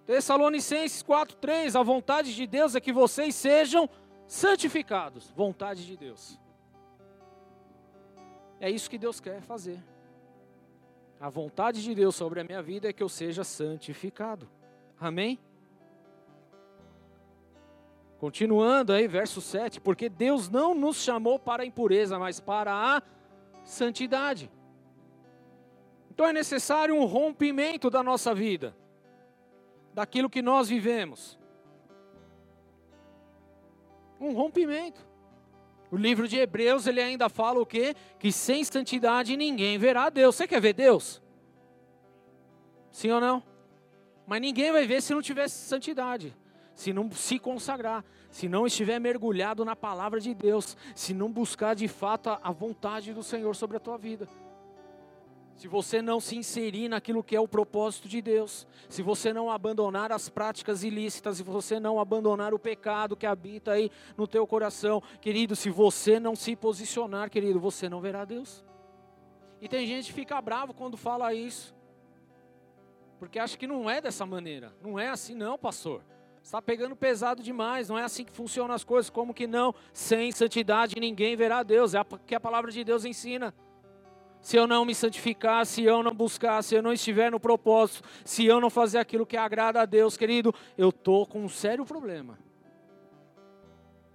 Tessalonicenses 4:3, a vontade de Deus é que vocês sejam santificados. Vontade de Deus. É isso que Deus quer fazer. A vontade de Deus sobre a minha vida é que eu seja santificado. Amém? Continuando aí, verso 7, porque Deus não nos chamou para a impureza, mas para a santidade. Então é necessário um rompimento da nossa vida, daquilo que nós vivemos. Um rompimento. O livro de Hebreus, ele ainda fala o quê? Que sem santidade ninguém verá Deus. Você quer ver Deus? Sim ou não? Mas ninguém vai ver se não tiver santidade se não se consagrar, se não estiver mergulhado na palavra de Deus, se não buscar de fato a vontade do Senhor sobre a tua vida. Se você não se inserir naquilo que é o propósito de Deus, se você não abandonar as práticas ilícitas, se você não abandonar o pecado que habita aí no teu coração, querido, se você não se posicionar, querido, você não verá Deus. E tem gente que fica bravo quando fala isso, porque acha que não é dessa maneira, não é assim não, pastor está pegando pesado demais, não é assim que funcionam as coisas, como que não? Sem santidade ninguém verá Deus, é o que a palavra de Deus ensina. Se eu não me santificar, se eu não buscar, se eu não estiver no propósito, se eu não fazer aquilo que agrada a Deus, querido, eu estou com um sério problema.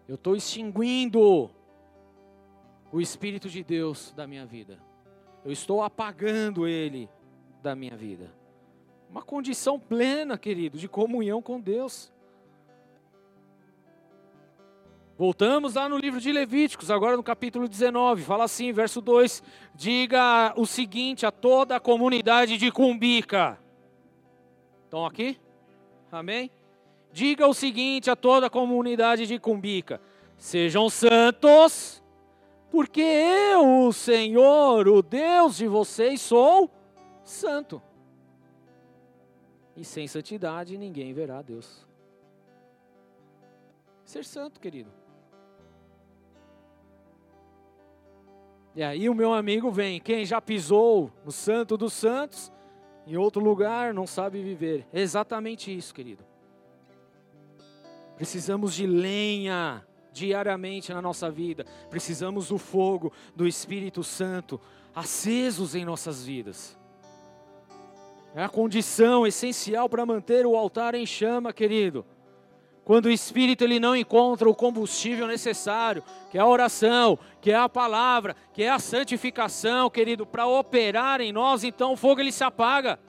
Eu estou extinguindo o Espírito de Deus da minha vida. Eu estou apagando ele da minha vida. Uma condição plena, querido, de comunhão com Deus. Voltamos lá no livro de Levíticos, agora no capítulo 19, fala assim, verso 2: Diga o seguinte a toda a comunidade de Cumbica. Estão aqui? Amém? Diga o seguinte a toda a comunidade de Cumbica: Sejam santos, porque eu, o Senhor, o Deus de vocês, sou santo. E sem santidade ninguém verá Deus. Ser santo, querido. E aí o meu amigo vem, quem já pisou no Santo dos Santos, em outro lugar, não sabe viver. É exatamente isso, querido. Precisamos de lenha diariamente na nossa vida. Precisamos do fogo do Espírito Santo acesos em nossas vidas. É a condição essencial para manter o altar em chama, querido. Quando o espírito ele não encontra o combustível necessário, que é a oração, que é a palavra, que é a santificação, querido, para operar em nós, então o fogo ele se apaga.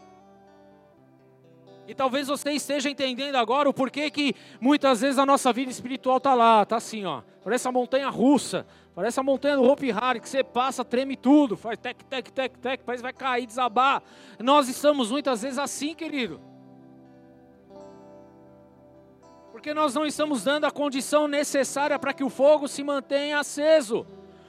E talvez você esteja entendendo agora o porquê que muitas vezes a nossa vida espiritual está lá, está assim, ó. Parece a montanha russa, parece a montanha do Hope Harry, que você passa, treme tudo, faz tec, tec, tec, tec, parece que vai cair, desabar. Nós estamos muitas vezes assim, querido. Porque nós não estamos dando a condição necessária para que o fogo se mantenha aceso.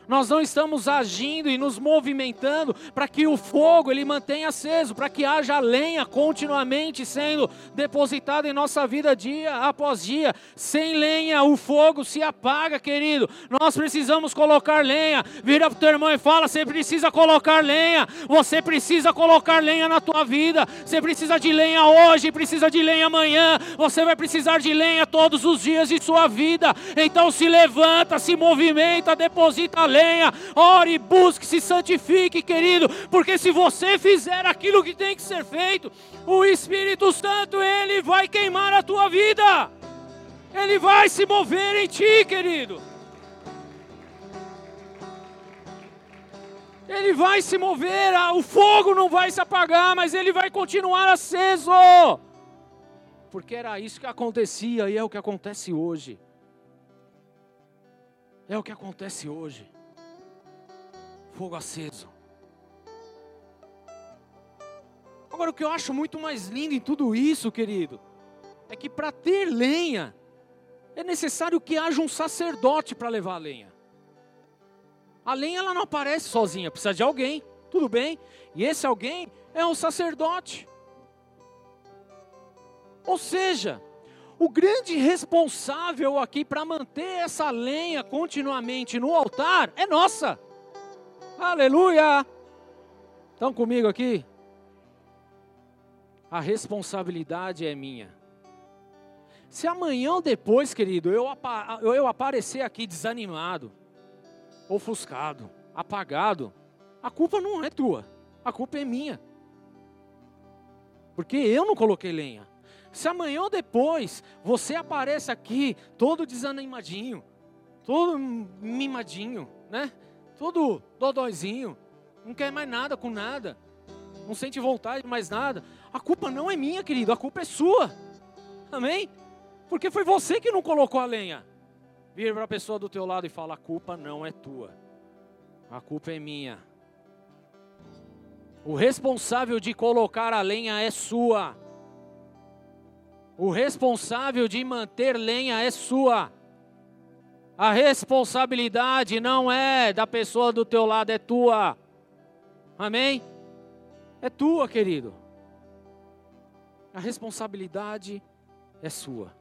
Nós não estamos agindo e nos movimentando para que o fogo ele mantenha aceso, para que haja lenha continuamente sendo depositada em nossa vida dia após dia. Sem lenha o fogo se apaga, querido. Nós precisamos colocar lenha. Vira para o teu irmão e fala: você precisa colocar lenha. Você precisa colocar lenha na tua vida. Você precisa de lenha hoje, precisa de lenha amanhã. Você vai precisar de lenha todos os dias de sua vida. Então se levanta, se movimenta, deposita lenha lenha, ore, busque, se santifique, querido, porque se você fizer aquilo que tem que ser feito, o Espírito Santo, ele vai queimar a tua vida, ele vai se mover em ti, querido. Ele vai se mover, o fogo não vai se apagar, mas ele vai continuar aceso. Porque era isso que acontecia e é o que acontece hoje. É o que acontece hoje fogo aceso. Agora, o que eu acho muito mais lindo em tudo isso, querido, é que para ter lenha, é necessário que haja um sacerdote para levar a lenha. A lenha ela não aparece sozinha, precisa de alguém, tudo bem? E esse alguém é o sacerdote. Ou seja, o grande responsável aqui para manter essa lenha continuamente no altar é nossa. Aleluia! Estão comigo aqui? A responsabilidade é minha. Se amanhã ou depois, querido, eu, eu aparecer aqui desanimado, ofuscado, apagado, a culpa não é tua, a culpa é minha. Porque eu não coloquei lenha. Se amanhã ou depois você aparece aqui todo desanimadinho, todo mimadinho, né? Todo dodóizinho, não quer mais nada com nada, não sente vontade de mais nada. A culpa não é minha, querido, a culpa é sua. Amém? Porque foi você que não colocou a lenha. Vira para a pessoa do teu lado e fala: a culpa não é tua, a culpa é minha. O responsável de colocar a lenha é sua. O responsável de manter lenha é sua. A responsabilidade não é da pessoa do teu lado, é tua. Amém? É tua, querido. A responsabilidade é sua.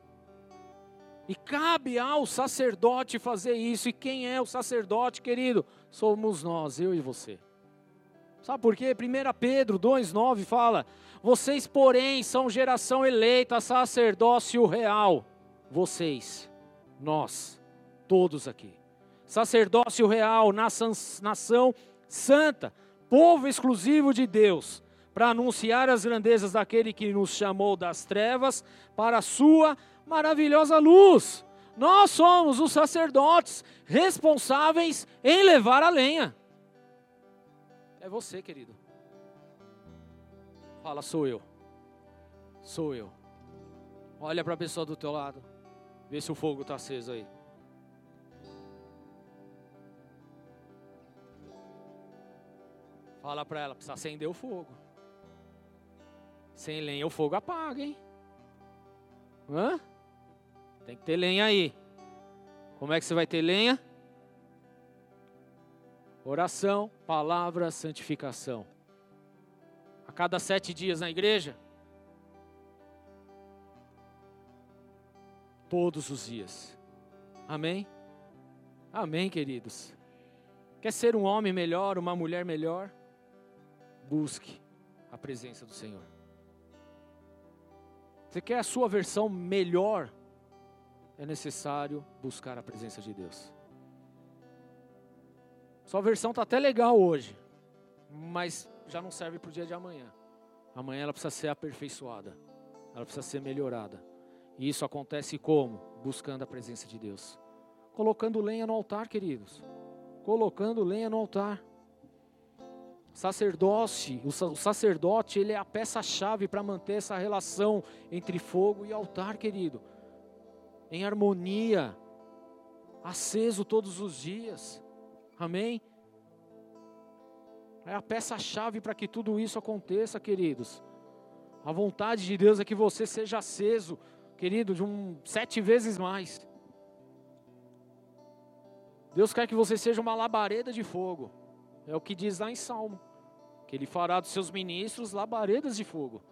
E cabe ao sacerdote fazer isso. E quem é o sacerdote, querido? Somos nós, eu e você. Sabe por quê? 1 Pedro 2,9 fala: Vocês, porém, são geração eleita, sacerdócio real. Vocês, nós, todos aqui. Sacerdócio real, nação, nação santa, povo exclusivo de Deus, para anunciar as grandezas daquele que nos chamou das trevas para a sua maravilhosa luz. Nós somos os sacerdotes responsáveis em levar a lenha. É você, querido. Fala, sou eu. Sou eu. Olha para a pessoa do teu lado. Vê se o fogo está aceso aí. Fala para ela, precisa acender o fogo. Sem lenha o fogo apaga, hein? Hã? Tem que ter lenha aí. Como é que você vai ter lenha? Oração, palavra, santificação. A cada sete dias na igreja? Todos os dias. Amém? Amém, queridos. Quer ser um homem melhor, uma mulher melhor? Busque a presença do Senhor. Você quer a sua versão melhor? É necessário buscar a presença de Deus. Sua versão está até legal hoje, mas já não serve para o dia de amanhã. Amanhã ela precisa ser aperfeiçoada, ela precisa ser melhorada. E isso acontece como? Buscando a presença de Deus. Colocando lenha no altar, queridos. Colocando lenha no altar. Sacerdote, o sacerdote, ele é a peça-chave para manter essa relação entre fogo e altar, querido. Em harmonia, aceso todos os dias. Amém? É a peça-chave para que tudo isso aconteça, queridos. A vontade de Deus é que você seja aceso, querido, de um sete vezes mais. Deus quer que você seja uma labareda de fogo. É o que diz lá em Salmo. Que Ele fará dos seus ministros labaredas de fogo.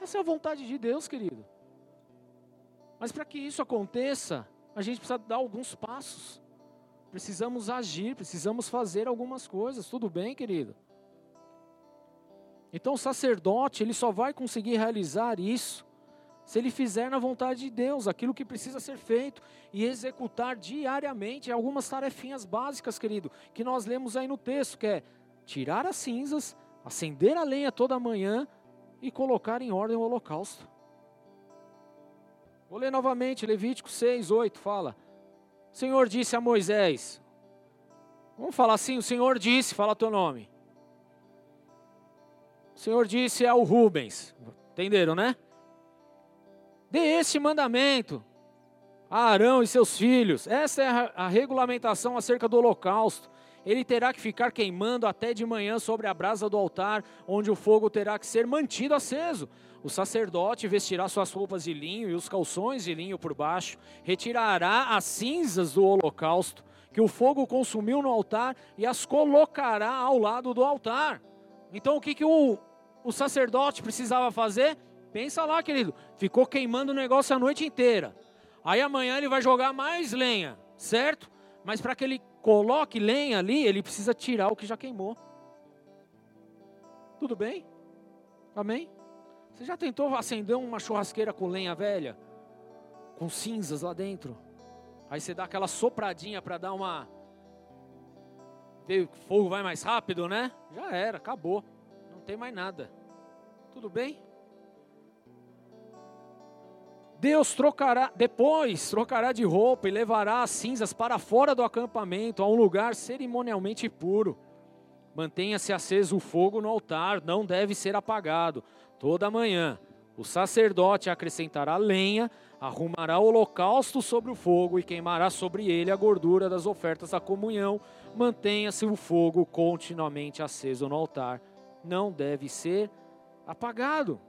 Essa é a vontade de Deus, querido. Mas para que isso aconteça, a gente precisa dar alguns passos precisamos agir, precisamos fazer algumas coisas, tudo bem, querido? Então o sacerdote, ele só vai conseguir realizar isso se ele fizer na vontade de Deus aquilo que precisa ser feito e executar diariamente algumas tarefinhas básicas, querido, que nós lemos aí no texto, que é tirar as cinzas, acender a lenha toda manhã e colocar em ordem o holocausto. Vou ler novamente, Levítico 6, 8 fala: o Senhor disse a Moisés. Vamos falar assim: o Senhor disse, fala teu nome. O Senhor disse ao Rubens. Entenderam, né? Dê este mandamento a Arão e seus filhos. Essa é a regulamentação acerca do holocausto. Ele terá que ficar queimando até de manhã sobre a brasa do altar, onde o fogo terá que ser mantido aceso. O sacerdote vestirá suas roupas de linho e os calções de linho por baixo, retirará as cinzas do holocausto que o fogo consumiu no altar e as colocará ao lado do altar. Então o que, que o, o sacerdote precisava fazer? Pensa lá, querido. Ficou queimando o negócio a noite inteira. Aí amanhã ele vai jogar mais lenha, certo? Mas para que ele coloque lenha ali, ele precisa tirar o que já queimou. Tudo bem? Amém? Você já tentou acender uma churrasqueira com lenha velha? Com cinzas lá dentro? Aí você dá aquela sopradinha para dar uma. O fogo vai mais rápido, né? Já era, acabou. Não tem mais nada. Tudo bem? Deus trocará, depois trocará de roupa e levará as cinzas para fora do acampamento, a um lugar cerimonialmente puro. Mantenha-se aceso o fogo no altar, não deve ser apagado. Toda manhã, o sacerdote acrescentará lenha, arrumará o holocausto sobre o fogo e queimará sobre ele a gordura das ofertas da comunhão. Mantenha-se o fogo continuamente aceso no altar, não deve ser apagado.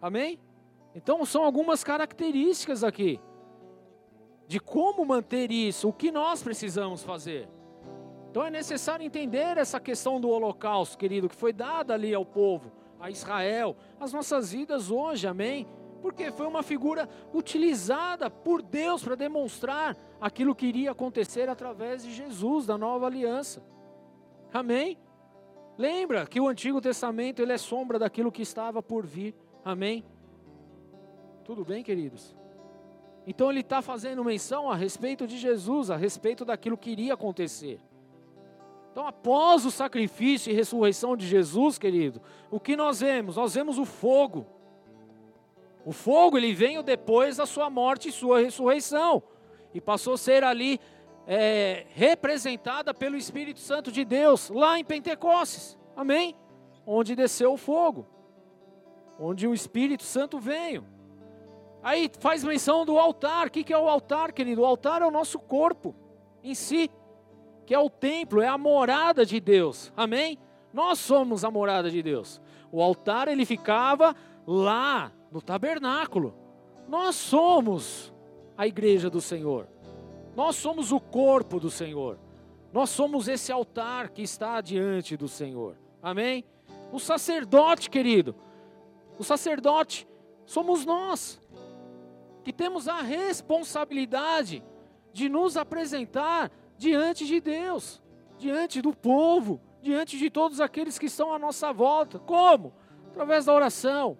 Amém? Então, são algumas características aqui de como manter isso, o que nós precisamos fazer. Então, é necessário entender essa questão do holocausto, querido, que foi dada ali ao povo, a Israel, as nossas vidas hoje, amém? Porque foi uma figura utilizada por Deus para demonstrar aquilo que iria acontecer através de Jesus, da nova aliança. Amém? Lembra que o Antigo Testamento ele é sombra daquilo que estava por vir. Amém? Tudo bem, queridos? Então ele está fazendo menção a respeito de Jesus, a respeito daquilo que iria acontecer. Então, após o sacrifício e ressurreição de Jesus, querido, o que nós vemos? Nós vemos o fogo. O fogo ele veio depois da sua morte e sua ressurreição e passou a ser ali é, representada pelo Espírito Santo de Deus lá em Pentecostes, amém? Onde desceu o fogo, onde o Espírito Santo veio. Aí faz menção do altar. O que é o altar, querido? O altar é o nosso corpo em si, que é o templo, é a morada de Deus. Amém? Nós somos a morada de Deus. O altar ele ficava lá no tabernáculo. Nós somos a igreja do Senhor. Nós somos o corpo do Senhor. Nós somos esse altar que está diante do Senhor. Amém? O sacerdote, querido, o sacerdote somos nós que temos a responsabilidade de nos apresentar diante de Deus, diante do povo, diante de todos aqueles que estão à nossa volta. Como? Através da oração,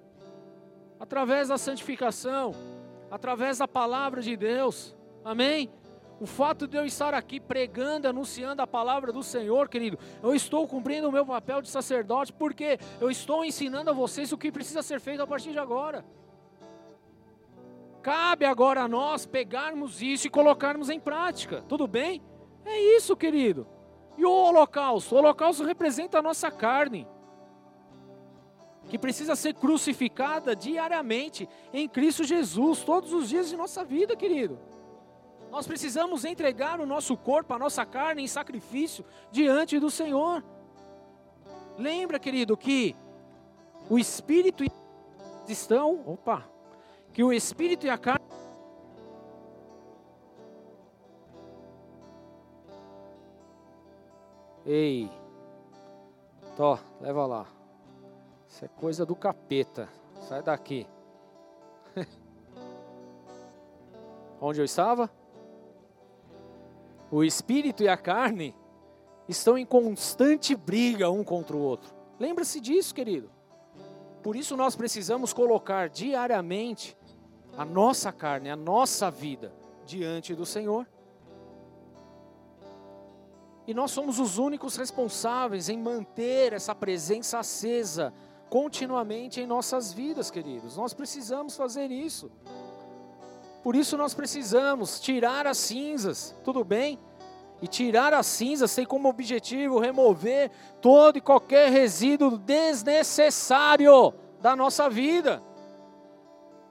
através da santificação, através da palavra de Deus. Amém? O fato de eu estar aqui pregando, anunciando a palavra do Senhor, querido, eu estou cumprindo o meu papel de sacerdote, porque eu estou ensinando a vocês o que precisa ser feito a partir de agora. Cabe agora a nós pegarmos isso e colocarmos em prática. Tudo bem? É isso, querido. E o holocausto? O holocausto representa a nossa carne, que precisa ser crucificada diariamente em Cristo Jesus, todos os dias de nossa vida, querido. Nós precisamos entregar o nosso corpo, a nossa carne em sacrifício diante do Senhor. Lembra, querido, que o Espírito estão, opa, que o espírito e a carne Ei, Tó, leva lá. Isso é coisa do capeta. Sai daqui. Onde eu estava? O espírito e a carne estão em constante briga um contra o outro. Lembra-se disso, querido. Por isso nós precisamos colocar diariamente a nossa carne, a nossa vida diante do Senhor. E nós somos os únicos responsáveis em manter essa presença acesa continuamente em nossas vidas, queridos. Nós precisamos fazer isso. Por isso nós precisamos tirar as cinzas, tudo bem? E tirar as cinzas tem como objetivo remover todo e qualquer resíduo desnecessário da nossa vida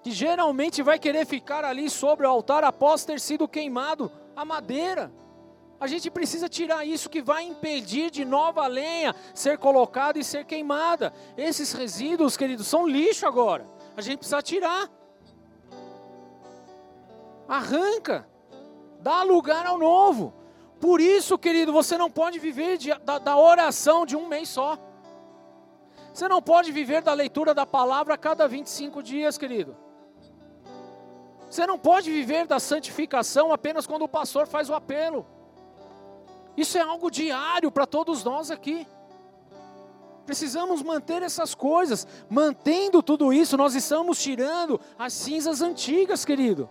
que geralmente vai querer ficar ali sobre o altar após ter sido queimado a madeira. A gente precisa tirar isso que vai impedir de nova lenha ser colocada e ser queimada. Esses resíduos, queridos, são lixo agora. A gente precisa tirar. Arranca. Dá lugar ao novo. Por isso, querido, você não pode viver de, da, da oração de um mês só. Você não pode viver da leitura da palavra a cada 25 dias, querido. Você não pode viver da santificação apenas quando o pastor faz o apelo. Isso é algo diário para todos nós aqui. Precisamos manter essas coisas. Mantendo tudo isso, nós estamos tirando as cinzas antigas, querido.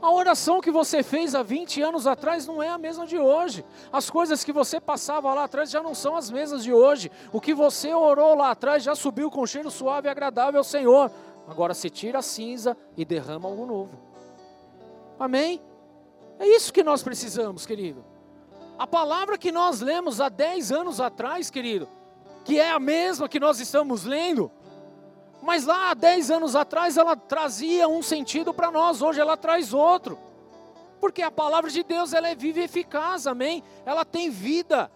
A oração que você fez há 20 anos atrás não é a mesma de hoje. As coisas que você passava lá atrás já não são as mesmas de hoje. O que você orou lá atrás já subiu com cheiro suave e agradável ao Senhor. Agora você tira a cinza e derrama algo novo. Amém? É isso que nós precisamos, querido. A palavra que nós lemos há 10 anos atrás, querido, que é a mesma que nós estamos lendo, mas lá há 10 anos atrás ela trazia um sentido para nós, hoje ela traz outro. Porque a palavra de Deus ela é viva e eficaz, amém? Ela tem vida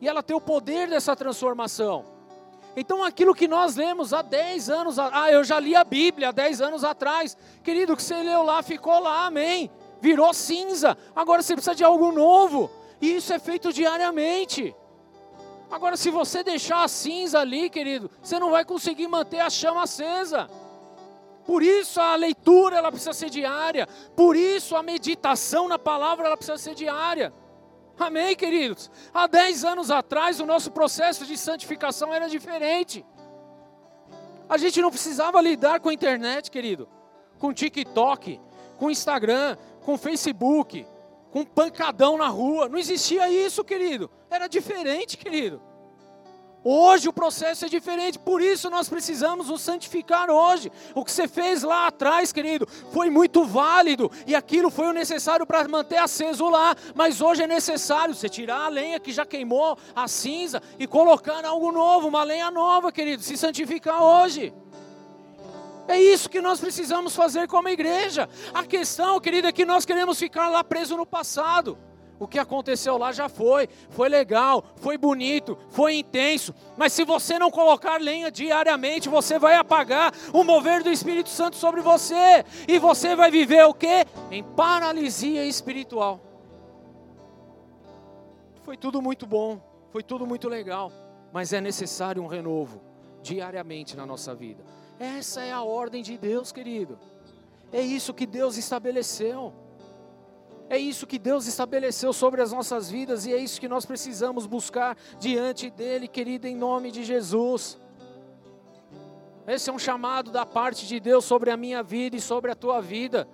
e ela tem o poder dessa transformação. Então aquilo que nós lemos há 10 anos, ah, eu já li a Bíblia há 10 anos atrás. Querido, o que você leu lá ficou lá, amém? Virou cinza. Agora você precisa de algo novo. E isso é feito diariamente. Agora, se você deixar a cinza ali, querido, você não vai conseguir manter a chama acesa. Por isso a leitura ela precisa ser diária. Por isso a meditação na palavra ela precisa ser diária. Amém, queridos? Há 10 anos atrás o nosso processo de santificação era diferente. A gente não precisava lidar com a internet, querido, com TikTok, com Instagram, com Facebook, com pancadão na rua. Não existia isso, querido. Era diferente, querido. Hoje o processo é diferente, por isso nós precisamos nos santificar hoje. O que você fez lá atrás, querido, foi muito válido e aquilo foi o necessário para manter aceso lá, mas hoje é necessário você tirar a lenha que já queimou, a cinza e colocar algo novo, uma lenha nova, querido, se santificar hoje. É isso que nós precisamos fazer como igreja. A questão, querido, é que nós queremos ficar lá preso no passado. O que aconteceu lá já foi, foi legal, foi bonito, foi intenso, mas se você não colocar lenha diariamente, você vai apagar o mover do Espírito Santo sobre você, e você vai viver o que? Em paralisia espiritual. Foi tudo muito bom, foi tudo muito legal, mas é necessário um renovo diariamente na nossa vida. Essa é a ordem de Deus, querido. É isso que Deus estabeleceu. É isso que Deus estabeleceu sobre as nossas vidas e é isso que nós precisamos buscar diante dEle, querido, em nome de Jesus. Esse é um chamado da parte de Deus sobre a minha vida e sobre a tua vida.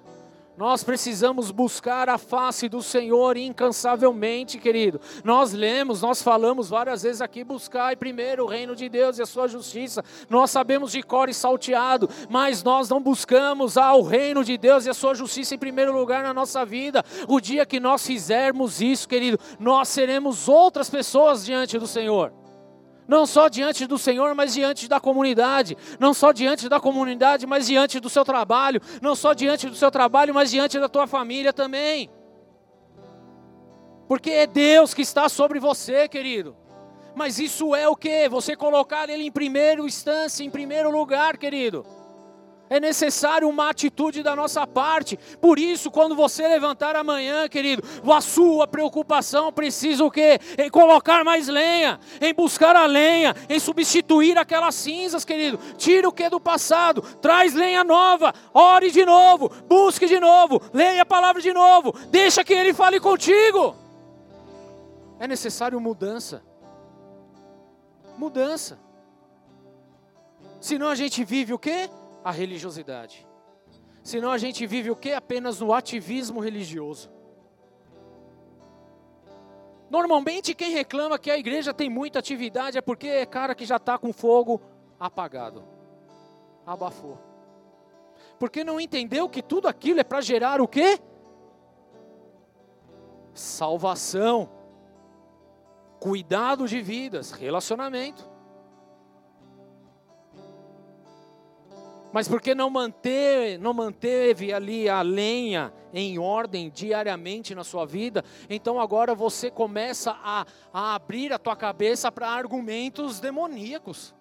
Nós precisamos buscar a face do Senhor incansavelmente, querido. Nós lemos, nós falamos várias vezes aqui: buscai primeiro o reino de Deus e a sua justiça. Nós sabemos de cor e salteado, mas nós não buscamos ao reino de Deus e a sua justiça em primeiro lugar na nossa vida. O dia que nós fizermos isso, querido, nós seremos outras pessoas diante do Senhor não só diante do Senhor, mas diante da comunidade, não só diante da comunidade, mas diante do seu trabalho, não só diante do seu trabalho, mas diante da tua família também. Porque é Deus que está sobre você, querido. Mas isso é o que? Você colocar Ele em primeiro instância, em primeiro lugar, querido é necessário uma atitude da nossa parte. Por isso, quando você levantar amanhã, querido, a sua preocupação precisa o quê? Em colocar mais lenha, em buscar a lenha, em substituir aquelas cinzas, querido. Tira o que do passado, traz lenha nova, ore de novo, busque de novo, leia a palavra de novo, deixa que ele fale contigo. É necessário mudança. Mudança. Senão a gente vive o quê? A religiosidade. Senão a gente vive o que? Apenas no ativismo religioso. Normalmente quem reclama que a igreja tem muita atividade é porque é cara que já está com fogo apagado, abafou. Porque não entendeu que tudo aquilo é para gerar o quê? Salvação, cuidado de vidas, relacionamento. Mas porque não manter, não manteve ali a lenha em ordem diariamente na sua vida, então agora você começa a, a abrir a tua cabeça para argumentos demoníacos.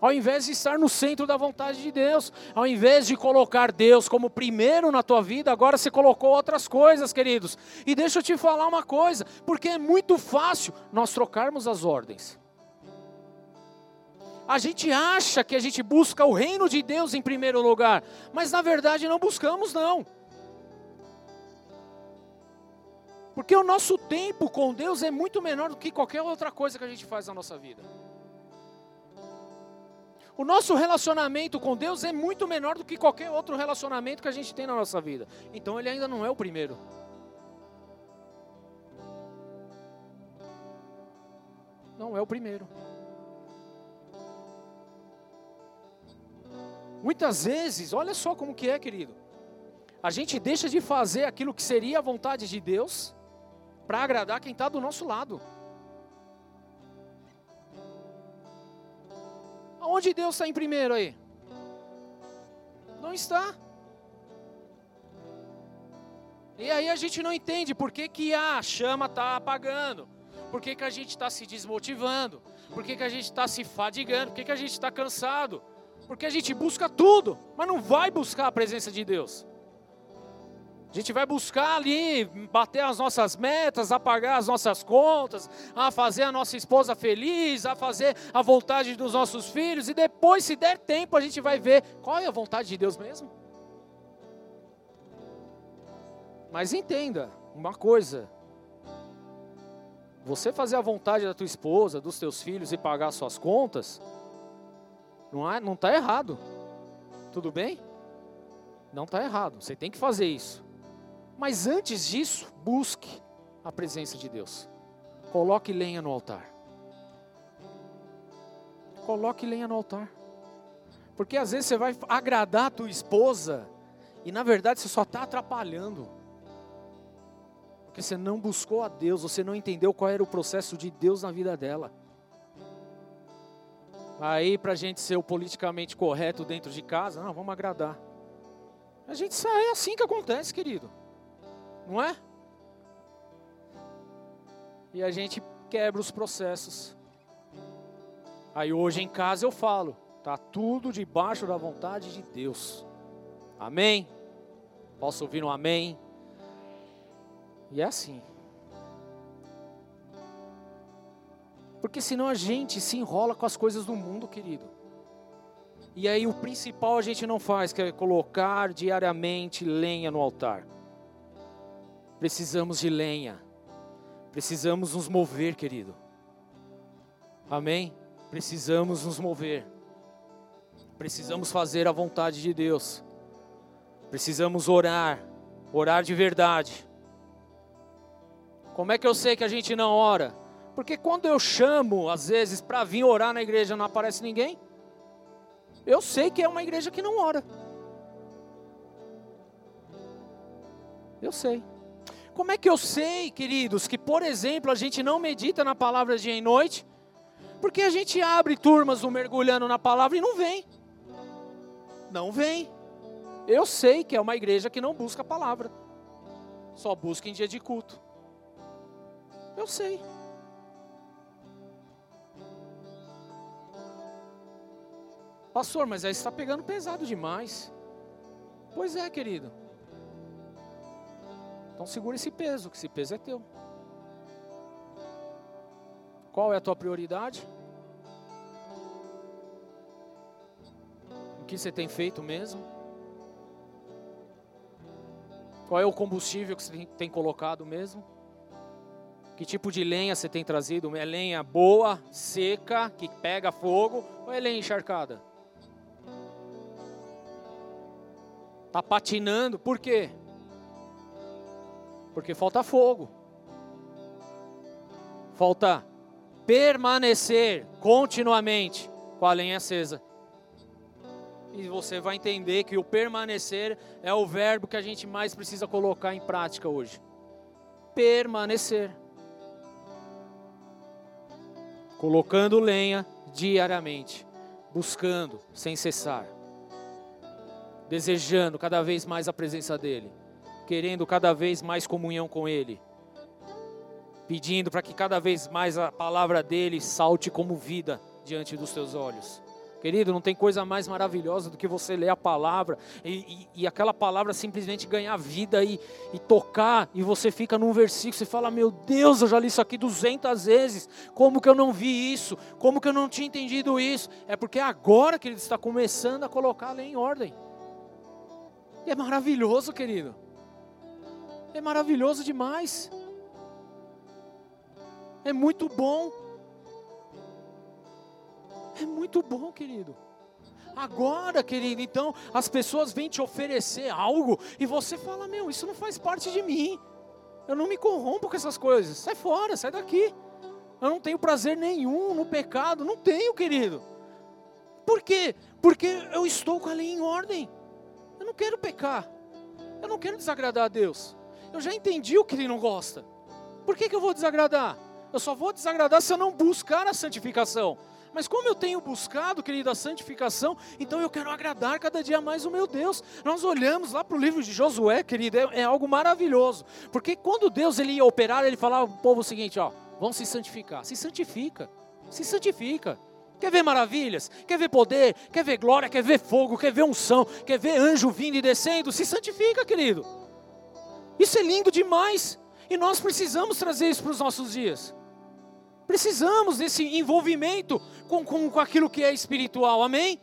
Ao invés de estar no centro da vontade de Deus, ao invés de colocar Deus como primeiro na tua vida, agora você colocou outras coisas, queridos. E deixa eu te falar uma coisa, porque é muito fácil nós trocarmos as ordens. A gente acha que a gente busca o reino de Deus em primeiro lugar, mas na verdade não buscamos não. Porque o nosso tempo com Deus é muito menor do que qualquer outra coisa que a gente faz na nossa vida. O nosso relacionamento com Deus é muito menor do que qualquer outro relacionamento que a gente tem na nossa vida. Então ele ainda não é o primeiro. Não é o primeiro. Muitas vezes, olha só como que é, querido. A gente deixa de fazer aquilo que seria a vontade de Deus para agradar quem está do nosso lado. Aonde Deus está em primeiro aí? Não está. E aí a gente não entende por que, que a chama está apagando, por que, que a gente está se desmotivando, por que, que a gente está se fadigando, por que, que a gente está cansado, porque a gente busca tudo, mas não vai buscar a presença de Deus. A gente vai buscar ali, bater as nossas metas, a pagar as nossas contas, a fazer a nossa esposa feliz, a fazer a vontade dos nossos filhos, e depois, se der tempo, a gente vai ver qual é a vontade de Deus mesmo. Mas entenda uma coisa: você fazer a vontade da tua esposa, dos teus filhos e pagar suas contas, não está não tá errado. Tudo bem? Não está errado. Você tem que fazer isso. Mas antes disso, busque a presença de Deus. Coloque lenha no altar. Coloque lenha no altar. Porque às vezes você vai agradar a tua esposa e na verdade você só está atrapalhando. Porque você não buscou a Deus, você não entendeu qual era o processo de Deus na vida dela. Aí, para gente ser o politicamente correto dentro de casa, não, vamos agradar. A gente sai, é assim que acontece, querido não é? E a gente quebra os processos. Aí hoje em casa eu falo, tá tudo debaixo da vontade de Deus. Amém? Posso ouvir um amém? E é assim. Porque senão a gente se enrola com as coisas do mundo, querido. E aí o principal a gente não faz, que é colocar diariamente lenha no altar. Precisamos de lenha. Precisamos nos mover, querido. Amém? Precisamos nos mover. Precisamos fazer a vontade de Deus. Precisamos orar, orar de verdade. Como é que eu sei que a gente não ora? Porque quando eu chamo, às vezes, para vir orar na igreja, não aparece ninguém. Eu sei que é uma igreja que não ora. Eu sei. Como é que eu sei, queridos, que, por exemplo, a gente não medita na palavra dia e noite? Porque a gente abre turmas do mergulhando na palavra e não vem. Não vem. Eu sei que é uma igreja que não busca a palavra. Só busca em dia de culto. Eu sei. Pastor, mas aí está pegando pesado demais. Pois é, querido. Então segura esse peso, que esse peso é teu. Qual é a tua prioridade? O que você tem feito mesmo? Qual é o combustível que você tem colocado mesmo? Que tipo de lenha você tem trazido? É lenha boa, seca, que pega fogo, ou é lenha encharcada? Está patinando, por quê? Porque falta fogo. Falta permanecer continuamente com a lenha acesa. E você vai entender que o permanecer é o verbo que a gente mais precisa colocar em prática hoje. Permanecer. Colocando lenha diariamente, buscando sem cessar, desejando cada vez mais a presença dEle querendo cada vez mais comunhão com Ele, pedindo para que cada vez mais a palavra dele salte como vida diante dos teus olhos. Querido, não tem coisa mais maravilhosa do que você ler a palavra e, e, e aquela palavra simplesmente ganhar vida e, e, tocar, e você fica num versículo, você fala: Meu Deus, eu já li isso aqui 200 vezes, como que eu não vi isso? Como que eu não tinha entendido isso? É porque agora que ele está começando a colocar a lei em ordem. E é maravilhoso, querido, é maravilhoso demais, é muito bom. É muito bom, querido. Agora, querido, então as pessoas vêm te oferecer algo e você fala: Meu, isso não faz parte de mim. Eu não me corrompo com essas coisas. Sai fora, sai daqui. Eu não tenho prazer nenhum no pecado. Não tenho, querido. Por quê? Porque eu estou com a lei em ordem. Não quero pecar. Eu não quero desagradar a Deus. Eu já entendi o que Ele não gosta. Por que, que eu vou desagradar? Eu só vou desagradar se eu não buscar a santificação. Mas como eu tenho buscado, querido, a santificação, então eu quero agradar cada dia mais o meu Deus. Nós olhamos lá para o livro de Josué, querido, é, é, algo maravilhoso. Porque quando Deus ele ia operar, ele falava ao povo o seguinte: ó, vão se santificar. Se santifica, se santifica. Quer ver maravilhas? Quer ver poder? Quer ver glória? Quer ver fogo? Quer ver unção? Quer ver anjo vindo e descendo? Se santifica, querido. Isso é lindo demais. E nós precisamos trazer isso para os nossos dias. Precisamos desse envolvimento com, com, com aquilo que é espiritual, amém?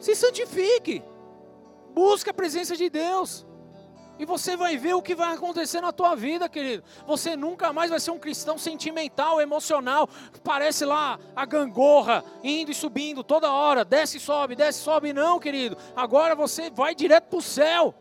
Se santifique, busque a presença de Deus. E você vai ver o que vai acontecer na tua vida, querido. Você nunca mais vai ser um cristão sentimental, emocional. Parece lá a gangorra, indo e subindo toda hora. Desce e sobe, desce e sobe. Não, querido. Agora você vai direto para o céu.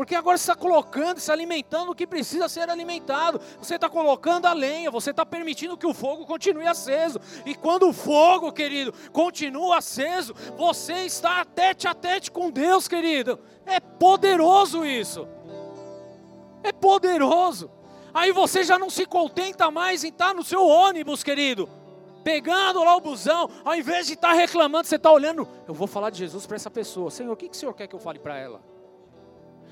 Porque agora você está colocando, se alimentando o que precisa ser alimentado. Você está colocando a lenha, você está permitindo que o fogo continue aceso. E quando o fogo, querido, continua aceso, você está tete a tete com Deus, querido. É poderoso isso. É poderoso. Aí você já não se contenta mais em estar no seu ônibus, querido. Pegando lá o busão, ao invés de estar reclamando, você está olhando. Eu vou falar de Jesus para essa pessoa. Senhor, o que, que o Senhor quer que eu fale para ela?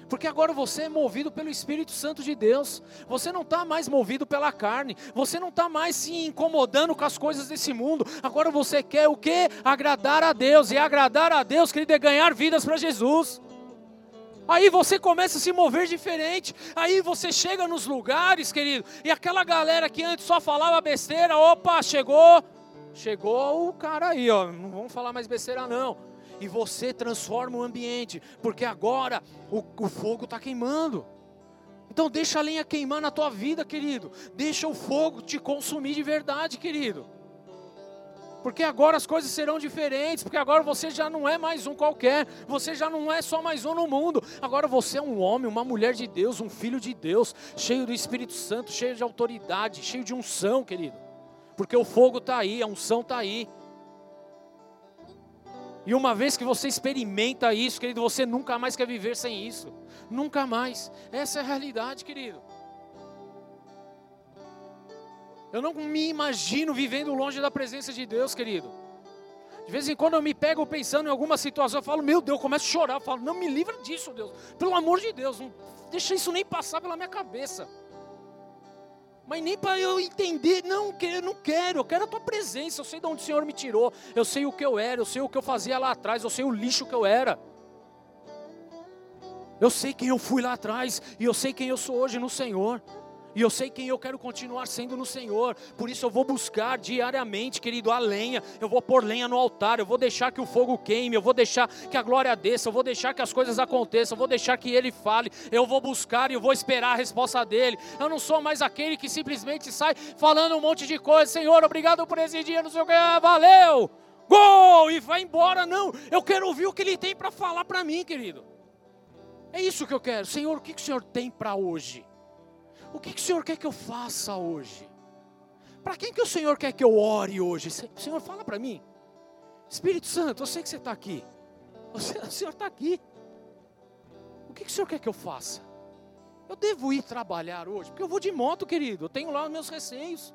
Porque agora você é movido pelo Espírito Santo de Deus, você não está mais movido pela carne, você não está mais se incomodando com as coisas desse mundo, agora você quer o que? Agradar a Deus, e agradar a Deus, querido, é ganhar vidas para Jesus. Aí você começa a se mover diferente. Aí você chega nos lugares, querido, e aquela galera que antes só falava besteira, opa, chegou, chegou o cara aí, ó. Não vamos falar mais besteira não e você transforma o ambiente, porque agora o, o fogo está queimando. Então deixa a lenha queimar na tua vida, querido. Deixa o fogo te consumir de verdade, querido. Porque agora as coisas serão diferentes, porque agora você já não é mais um qualquer, você já não é só mais um no mundo. Agora você é um homem, uma mulher de Deus, um filho de Deus, cheio do Espírito Santo, cheio de autoridade, cheio de unção, querido. Porque o fogo está aí, a unção está aí. E uma vez que você experimenta isso, querido, você nunca mais quer viver sem isso. Nunca mais. Essa é a realidade, querido. Eu não me imagino vivendo longe da presença de Deus, querido. De vez em quando eu me pego pensando em alguma situação, eu falo, meu Deus, eu começo a chorar. Eu falo, não me livra disso, Deus. Pelo amor de Deus, não deixa isso nem passar pela minha cabeça mas nem para eu entender, não, eu não quero, eu quero a tua presença, eu sei de onde o Senhor me tirou, eu sei o que eu era, eu sei o que eu fazia lá atrás, eu sei o lixo que eu era. Eu sei quem eu fui lá atrás e eu sei quem eu sou hoje no Senhor. E eu sei quem eu quero continuar sendo no Senhor. Por isso eu vou buscar diariamente, querido, a lenha. Eu vou pôr lenha no altar. Eu vou deixar que o fogo queime. Eu vou deixar que a glória desça. Eu vou deixar que as coisas aconteçam. Eu vou deixar que Ele fale. Eu vou buscar e eu vou esperar a resposta dele. Eu não sou mais aquele que simplesmente sai falando um monte de coisa. Senhor, obrigado por esse dia. Não sei o que. Ah, valeu. Gol! E vai embora. Não. Eu quero ouvir o que Ele tem para falar para mim, querido. É isso que eu quero. Senhor, o que o Senhor tem para hoje? O que, que o Senhor quer que eu faça hoje? Para quem que o Senhor quer que eu ore hoje? Senhor, fala para mim. Espírito Santo, eu sei que você está aqui. O Senhor está aqui. O que, que o Senhor quer que eu faça? Eu devo ir trabalhar hoje? Porque eu vou de moto, querido. Eu tenho lá os meus receios.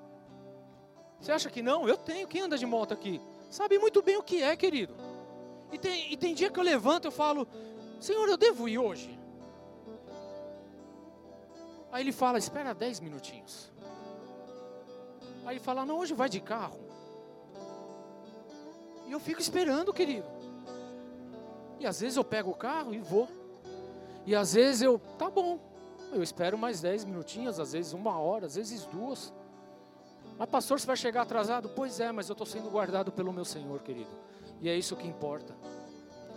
Você acha que não? Eu tenho. Quem anda de moto aqui? Sabe muito bem o que é, querido. E tem, e tem dia que eu levanto e falo: Senhor, eu devo ir hoje? Aí ele fala: espera dez minutinhos. Aí ele fala: não, hoje vai de carro. E eu fico esperando, querido. E às vezes eu pego o carro e vou. E às vezes eu, tá bom, eu espero mais dez minutinhos, às vezes uma hora, às vezes duas. Mas pastor, você vai chegar atrasado? Pois é, mas eu estou sendo guardado pelo meu Senhor, querido. E é isso que importa.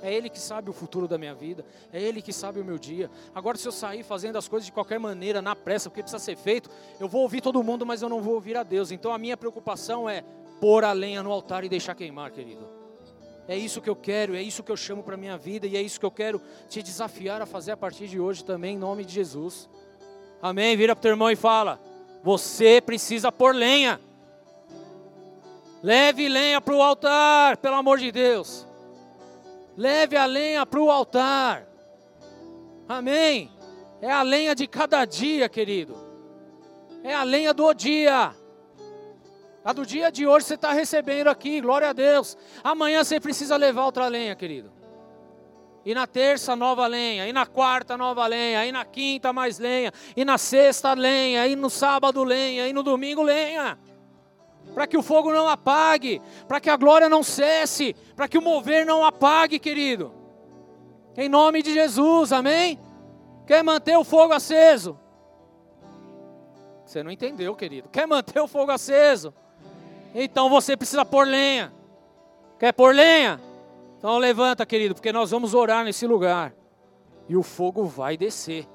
É Ele que sabe o futuro da minha vida. É Ele que sabe o meu dia. Agora, se eu sair fazendo as coisas de qualquer maneira, na pressa, porque precisa ser feito, eu vou ouvir todo mundo, mas eu não vou ouvir a Deus. Então, a minha preocupação é pôr a lenha no altar e deixar queimar, querido. É isso que eu quero, é isso que eu chamo para minha vida e é isso que eu quero te desafiar a fazer a partir de hoje também, em nome de Jesus. Amém? Vira para o teu irmão e fala: Você precisa pôr lenha. Leve lenha para o altar, pelo amor de Deus. Leve a lenha para o altar. Amém? É a lenha de cada dia, querido. É a lenha do dia. A do dia de hoje você está recebendo aqui, glória a Deus. Amanhã você precisa levar outra lenha, querido. E na terça, nova lenha. E na quarta, nova lenha. E na quinta, mais lenha. E na sexta, lenha. E no sábado, lenha. E no domingo, lenha para que o fogo não apague, para que a glória não cesse, para que o mover não apague, querido. Em nome de Jesus, amém? Quer manter o fogo aceso? Você não entendeu, querido. Quer manter o fogo aceso? Então você precisa pôr lenha. Quer pôr lenha? Então levanta, querido, porque nós vamos orar nesse lugar. E o fogo vai descer.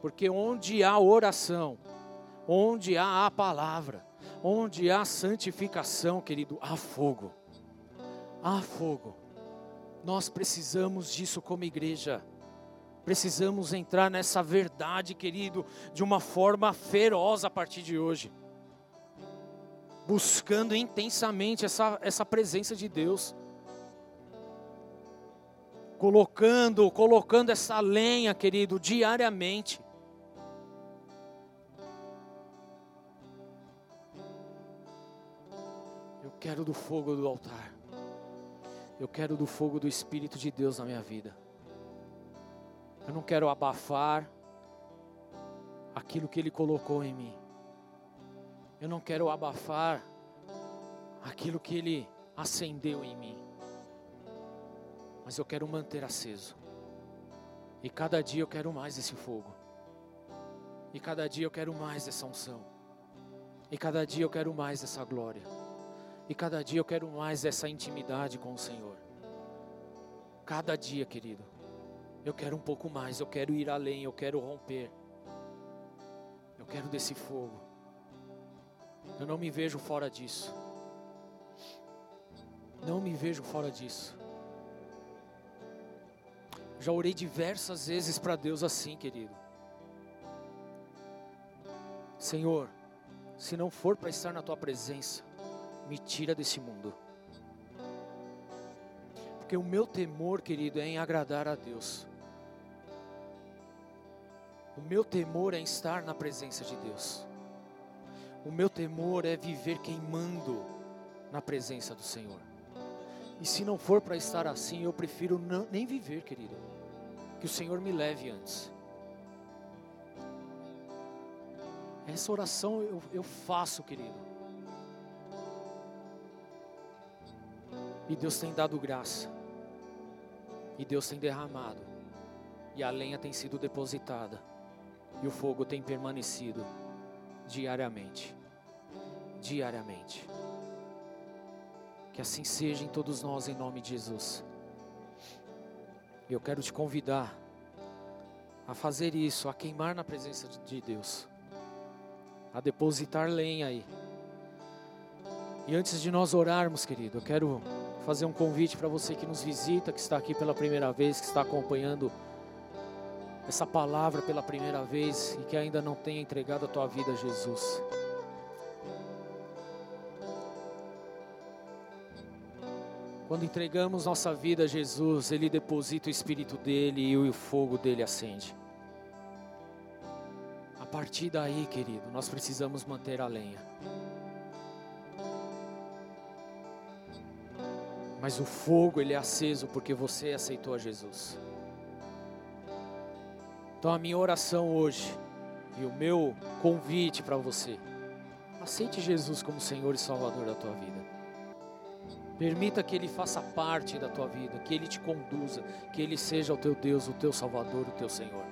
Porque onde há oração, onde há a palavra, Onde há santificação, querido, há fogo. Há fogo. Nós precisamos disso como igreja. Precisamos entrar nessa verdade, querido, de uma forma feroz a partir de hoje. Buscando intensamente essa, essa presença de Deus. Colocando, colocando essa lenha, querido, diariamente. Quero do fogo do altar. Eu quero do fogo do Espírito de Deus na minha vida. Eu não quero abafar aquilo que Ele colocou em mim. Eu não quero abafar aquilo que Ele acendeu em mim. Mas eu quero manter aceso. E cada dia eu quero mais esse fogo. E cada dia eu quero mais essa unção. E cada dia eu quero mais essa glória. E cada dia eu quero mais essa intimidade com o Senhor. Cada dia, querido. Eu quero um pouco mais, eu quero ir além, eu quero romper. Eu quero desse fogo. Eu não me vejo fora disso. Não me vejo fora disso. Já orei diversas vezes para Deus assim, querido. Senhor, se não for para estar na tua presença, me tira desse mundo. Porque o meu temor, querido, é em agradar a Deus. O meu temor é em estar na presença de Deus. O meu temor é viver queimando na presença do Senhor. E se não for para estar assim, eu prefiro não, nem viver, querido. Que o Senhor me leve antes. Essa oração eu, eu faço, querido E Deus tem dado graça. E Deus tem derramado. E a lenha tem sido depositada. E o fogo tem permanecido diariamente. Diariamente. Que assim seja em todos nós, em nome de Jesus. Eu quero te convidar a fazer isso, a queimar na presença de Deus, a depositar lenha aí. E antes de nós orarmos, querido, eu quero fazer um convite para você que nos visita, que está aqui pela primeira vez, que está acompanhando essa palavra pela primeira vez e que ainda não tenha entregado a tua vida a Jesus. Quando entregamos nossa vida a Jesus, Ele deposita o Espírito dele e o fogo dele acende. A partir daí, querido, nós precisamos manter a lenha. Mas o fogo ele é aceso porque você aceitou a Jesus. Então a minha oração hoje e o meu convite para você, aceite Jesus como Senhor e Salvador da tua vida. Permita que Ele faça parte da tua vida, que Ele te conduza, que Ele seja o teu Deus, o teu Salvador, o teu Senhor.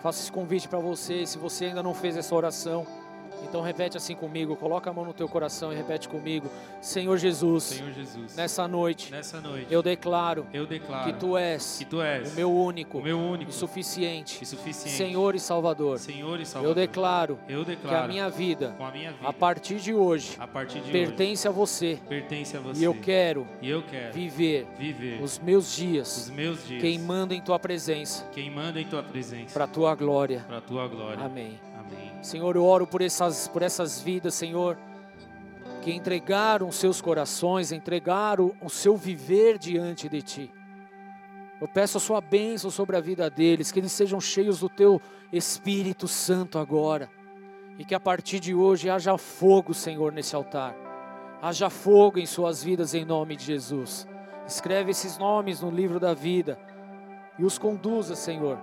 Faço esse convite para você, se você ainda não fez essa oração. Então repete assim comigo, coloca a mão no teu coração e repete comigo. Senhor Jesus, Senhor Jesus, nessa noite, nessa noite eu declaro, eu declaro que tu és, que tu és o meu único, o meu único e suficiente, e suficiente Senhor e Salvador. Senhor e Salvador. Eu declaro, eu que declaro a minha vida, com a minha vida a partir de hoje, a partir de pertence a você. hoje pertence a você E eu quero e eu quero viver viver os meus os dias meus dias queimando em tua presença, queimando em tua presença para a tua glória. para a tua glória. Amém. Senhor, eu oro por essas, por essas vidas, Senhor, que entregaram seus corações, entregaram o seu viver diante de Ti. Eu peço a Sua bênção sobre a vida deles, que eles sejam cheios do Teu Espírito Santo agora, e que a partir de hoje haja fogo, Senhor, nesse altar, haja fogo em suas vidas, em nome de Jesus. Escreve esses nomes no livro da vida e os conduza, Senhor,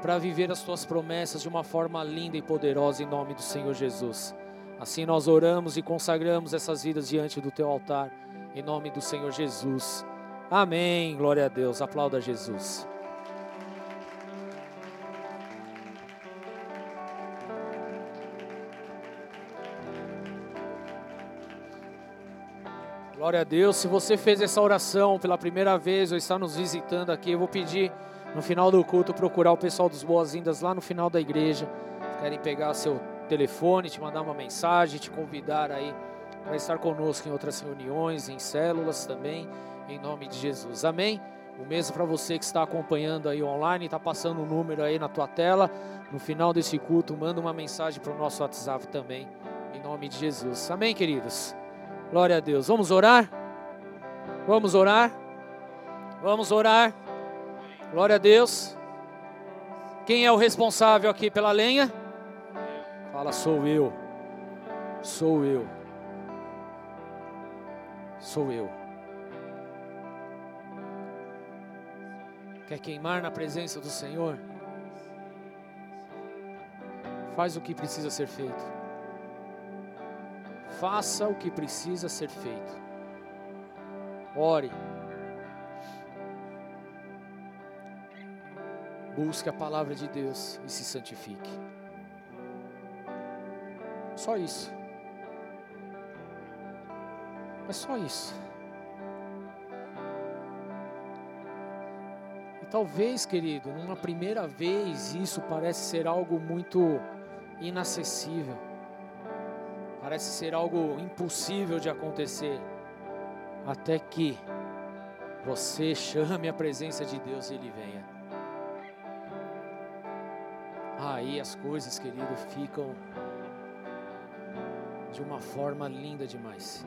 para viver as tuas promessas de uma forma linda e poderosa em nome do Senhor Jesus. Assim nós oramos e consagramos essas vidas diante do teu altar, em nome do Senhor Jesus. Amém. Glória a Deus. Aplauda Jesus. Glória a Deus. Se você fez essa oração pela primeira vez ou está nos visitando aqui, eu vou pedir no final do culto procurar o pessoal dos boas-vindas lá no final da igreja. Querem pegar seu telefone, te mandar uma mensagem, te convidar aí para estar conosco em outras reuniões, em células também, em nome de Jesus. Amém? O mesmo para você que está acompanhando aí online, está passando o um número aí na tua tela. No final desse culto, manda uma mensagem para o nosso WhatsApp também, em nome de Jesus. Amém, queridos? Glória a Deus. Vamos orar? Vamos orar? Vamos orar. Glória a Deus. Quem é o responsável aqui pela lenha? Fala, sou eu. Sou eu. Sou eu. Quer queimar na presença do Senhor? Faz o que precisa ser feito. Faça o que precisa ser feito. Ore. Busque a palavra de Deus e se santifique. Só isso. É só isso. E talvez, querido, numa primeira vez isso parece ser algo muito inacessível. Parece ser algo impossível de acontecer. Até que você chame a presença de Deus e Ele venha. Aí as coisas, querido, ficam de uma forma linda demais.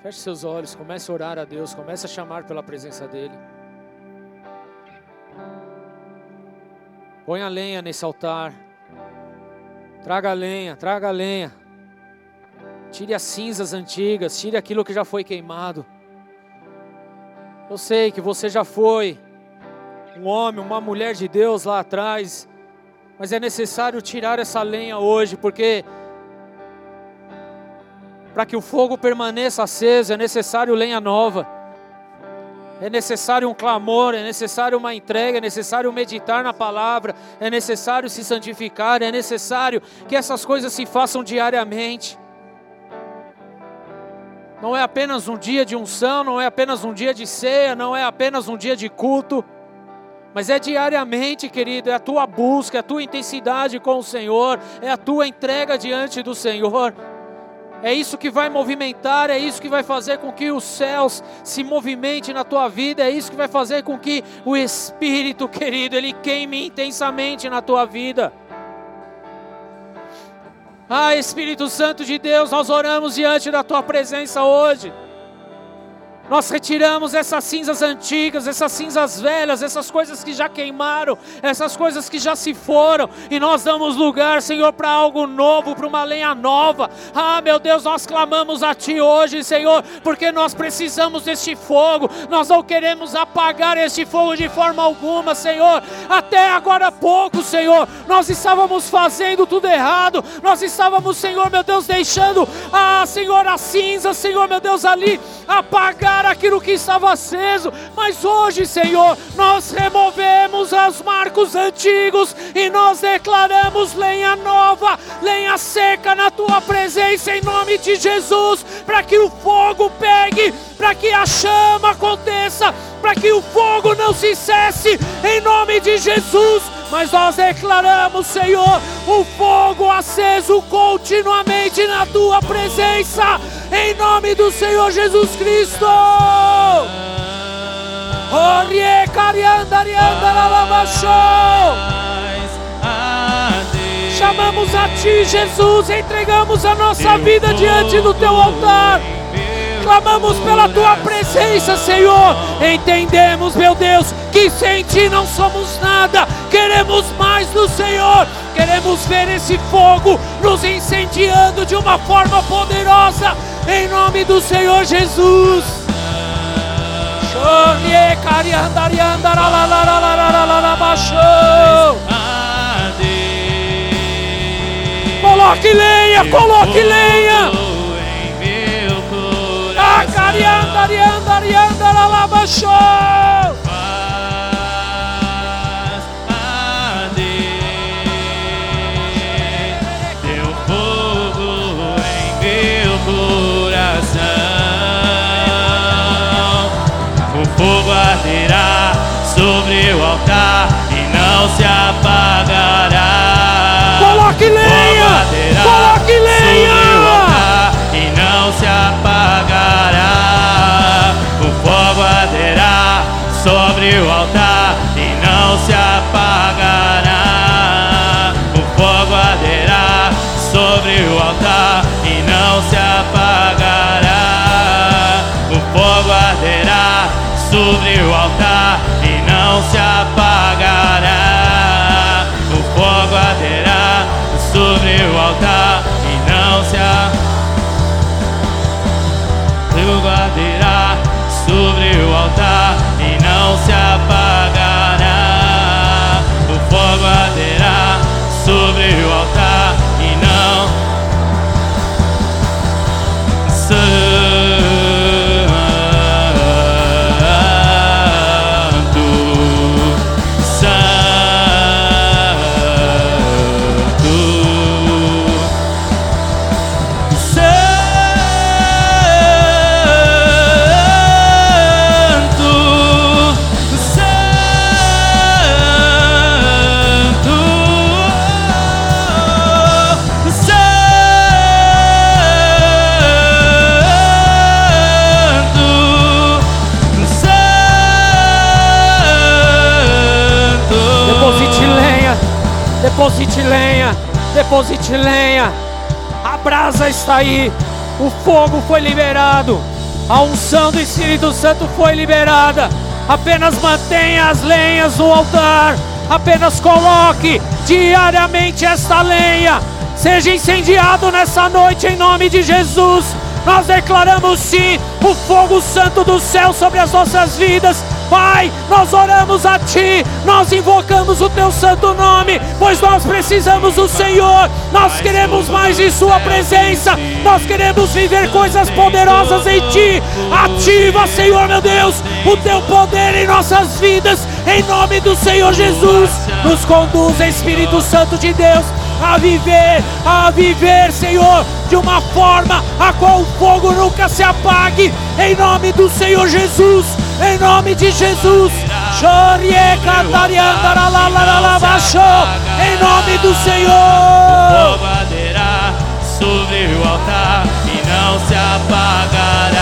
Feche seus olhos, comece a orar a Deus, comece a chamar pela presença dEle. Põe a lenha nesse altar. Traga a lenha, traga a lenha. Tire as cinzas antigas, tire aquilo que já foi queimado. Eu sei que você já foi um homem, uma mulher de Deus lá atrás, mas é necessário tirar essa lenha hoje, porque para que o fogo permaneça aceso é necessário lenha nova. É necessário um clamor, é necessário uma entrega, é necessário meditar na palavra, é necessário se santificar, é necessário que essas coisas se façam diariamente. Não é apenas um dia de unção, não é apenas um dia de ceia, não é apenas um dia de culto, mas é diariamente, querido, é a tua busca, é a tua intensidade com o Senhor, é a tua entrega diante do Senhor. É isso que vai movimentar, é isso que vai fazer com que os céus se movimentem na tua vida, é isso que vai fazer com que o Espírito, querido, ele queime intensamente na tua vida. Ah, Espírito Santo de Deus, nós oramos diante da tua presença hoje. Nós retiramos essas cinzas antigas, essas cinzas velhas, essas coisas que já queimaram, essas coisas que já se foram, e nós damos lugar, Senhor, para algo novo, para uma lenha nova. Ah, meu Deus, nós clamamos a Ti hoje, Senhor, porque nós precisamos deste fogo, nós não queremos apagar este fogo de forma alguma, Senhor. Até agora há pouco, Senhor, nós estávamos fazendo tudo errado, nós estávamos, Senhor, meu Deus, deixando, ah, Senhor, a cinza, Senhor, meu Deus, ali apagar aquilo que estava aceso, mas hoje, Senhor, nós removemos os marcos antigos e nós declaramos lenha nova, lenha seca na tua presença em nome de Jesus, para que o fogo pegue, para que a chama aconteça, para que o fogo não se cesse em nome de Jesus. Mas nós declaramos, Senhor, o fogo aceso continuamente na tua presença, em nome do Senhor Jesus Cristo. Orie carianda arianda Chamamos a Ti, Jesus, entregamos a nossa vida diante do Teu altar clamamos pela tua presença, Senhor. Entendemos, meu Deus, que sem ti não somos nada. Queremos mais do Senhor. Queremos ver esse fogo nos incendiando de uma forma poderosa, em nome do Senhor Jesus. Coloque lenha, coloque lenha. Arianda, Arianda, Arianda. O fogo arderá sobre o altar Deposite lenha, deposite lenha. A brasa está aí. O fogo foi liberado. A unção do Espírito Santo foi liberada. Apenas mantenha as lenhas no altar. Apenas coloque diariamente esta lenha. Seja incendiado nessa noite em nome de Jesus. Nós declaramos sim o fogo santo do céu sobre as nossas vidas Pai, nós oramos a Ti, nós invocamos o Teu santo nome, pois nós precisamos do Senhor, nós queremos mais de Sua presença, nós queremos viver coisas poderosas em Ti. Ativa, Senhor meu Deus, o Teu poder em nossas vidas, em nome do Senhor Jesus. Nos conduz, Espírito Santo de Deus, a viver, a viver, Senhor, de uma forma a qual o fogo nunca se apague, em nome do Senhor Jesus em nome de Jesus. Em nome do Senhor. O arderá sobre o altar e não se apagará.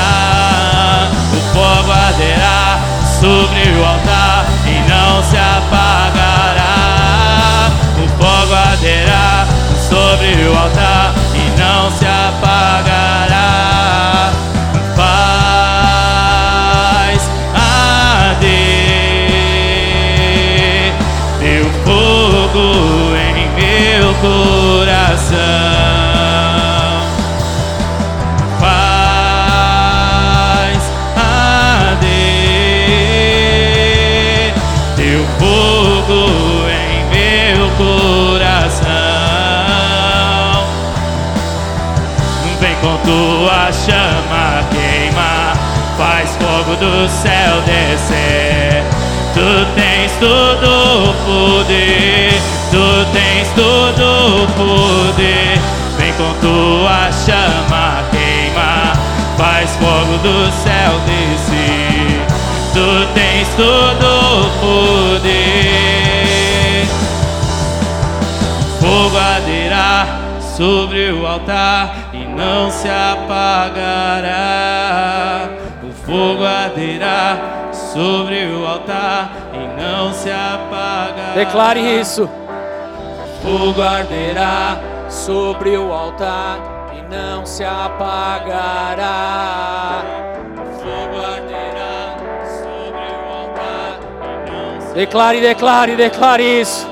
O fogo arderá sobre o altar sobre o altar tua chama queima, faz fogo do céu descer. Tu tens todo o poder, tu tens todo o poder. Vem com tua chama queima, faz fogo do céu descer. Tu tens todo o poder. Fogo aderá sobre o altar não se apagará. O fogo arderá sobre o altar e não se apagará. Declare isso. Fogo arderá sobre o altar e não se apagará. Fogo arderá sobre o altar e não se Declare, declare, declare isso.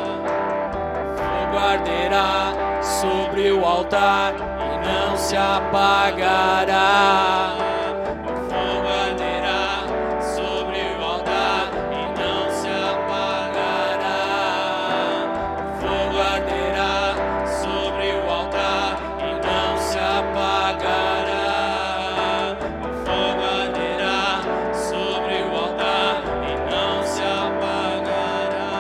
Fogo arderá sobre o altar se apagará. O fogo arderá sobre o altar e não se apagará. O fogo arderá sobre o altar e não se apagará. O fogo arderá sobre o altar e não se apagará.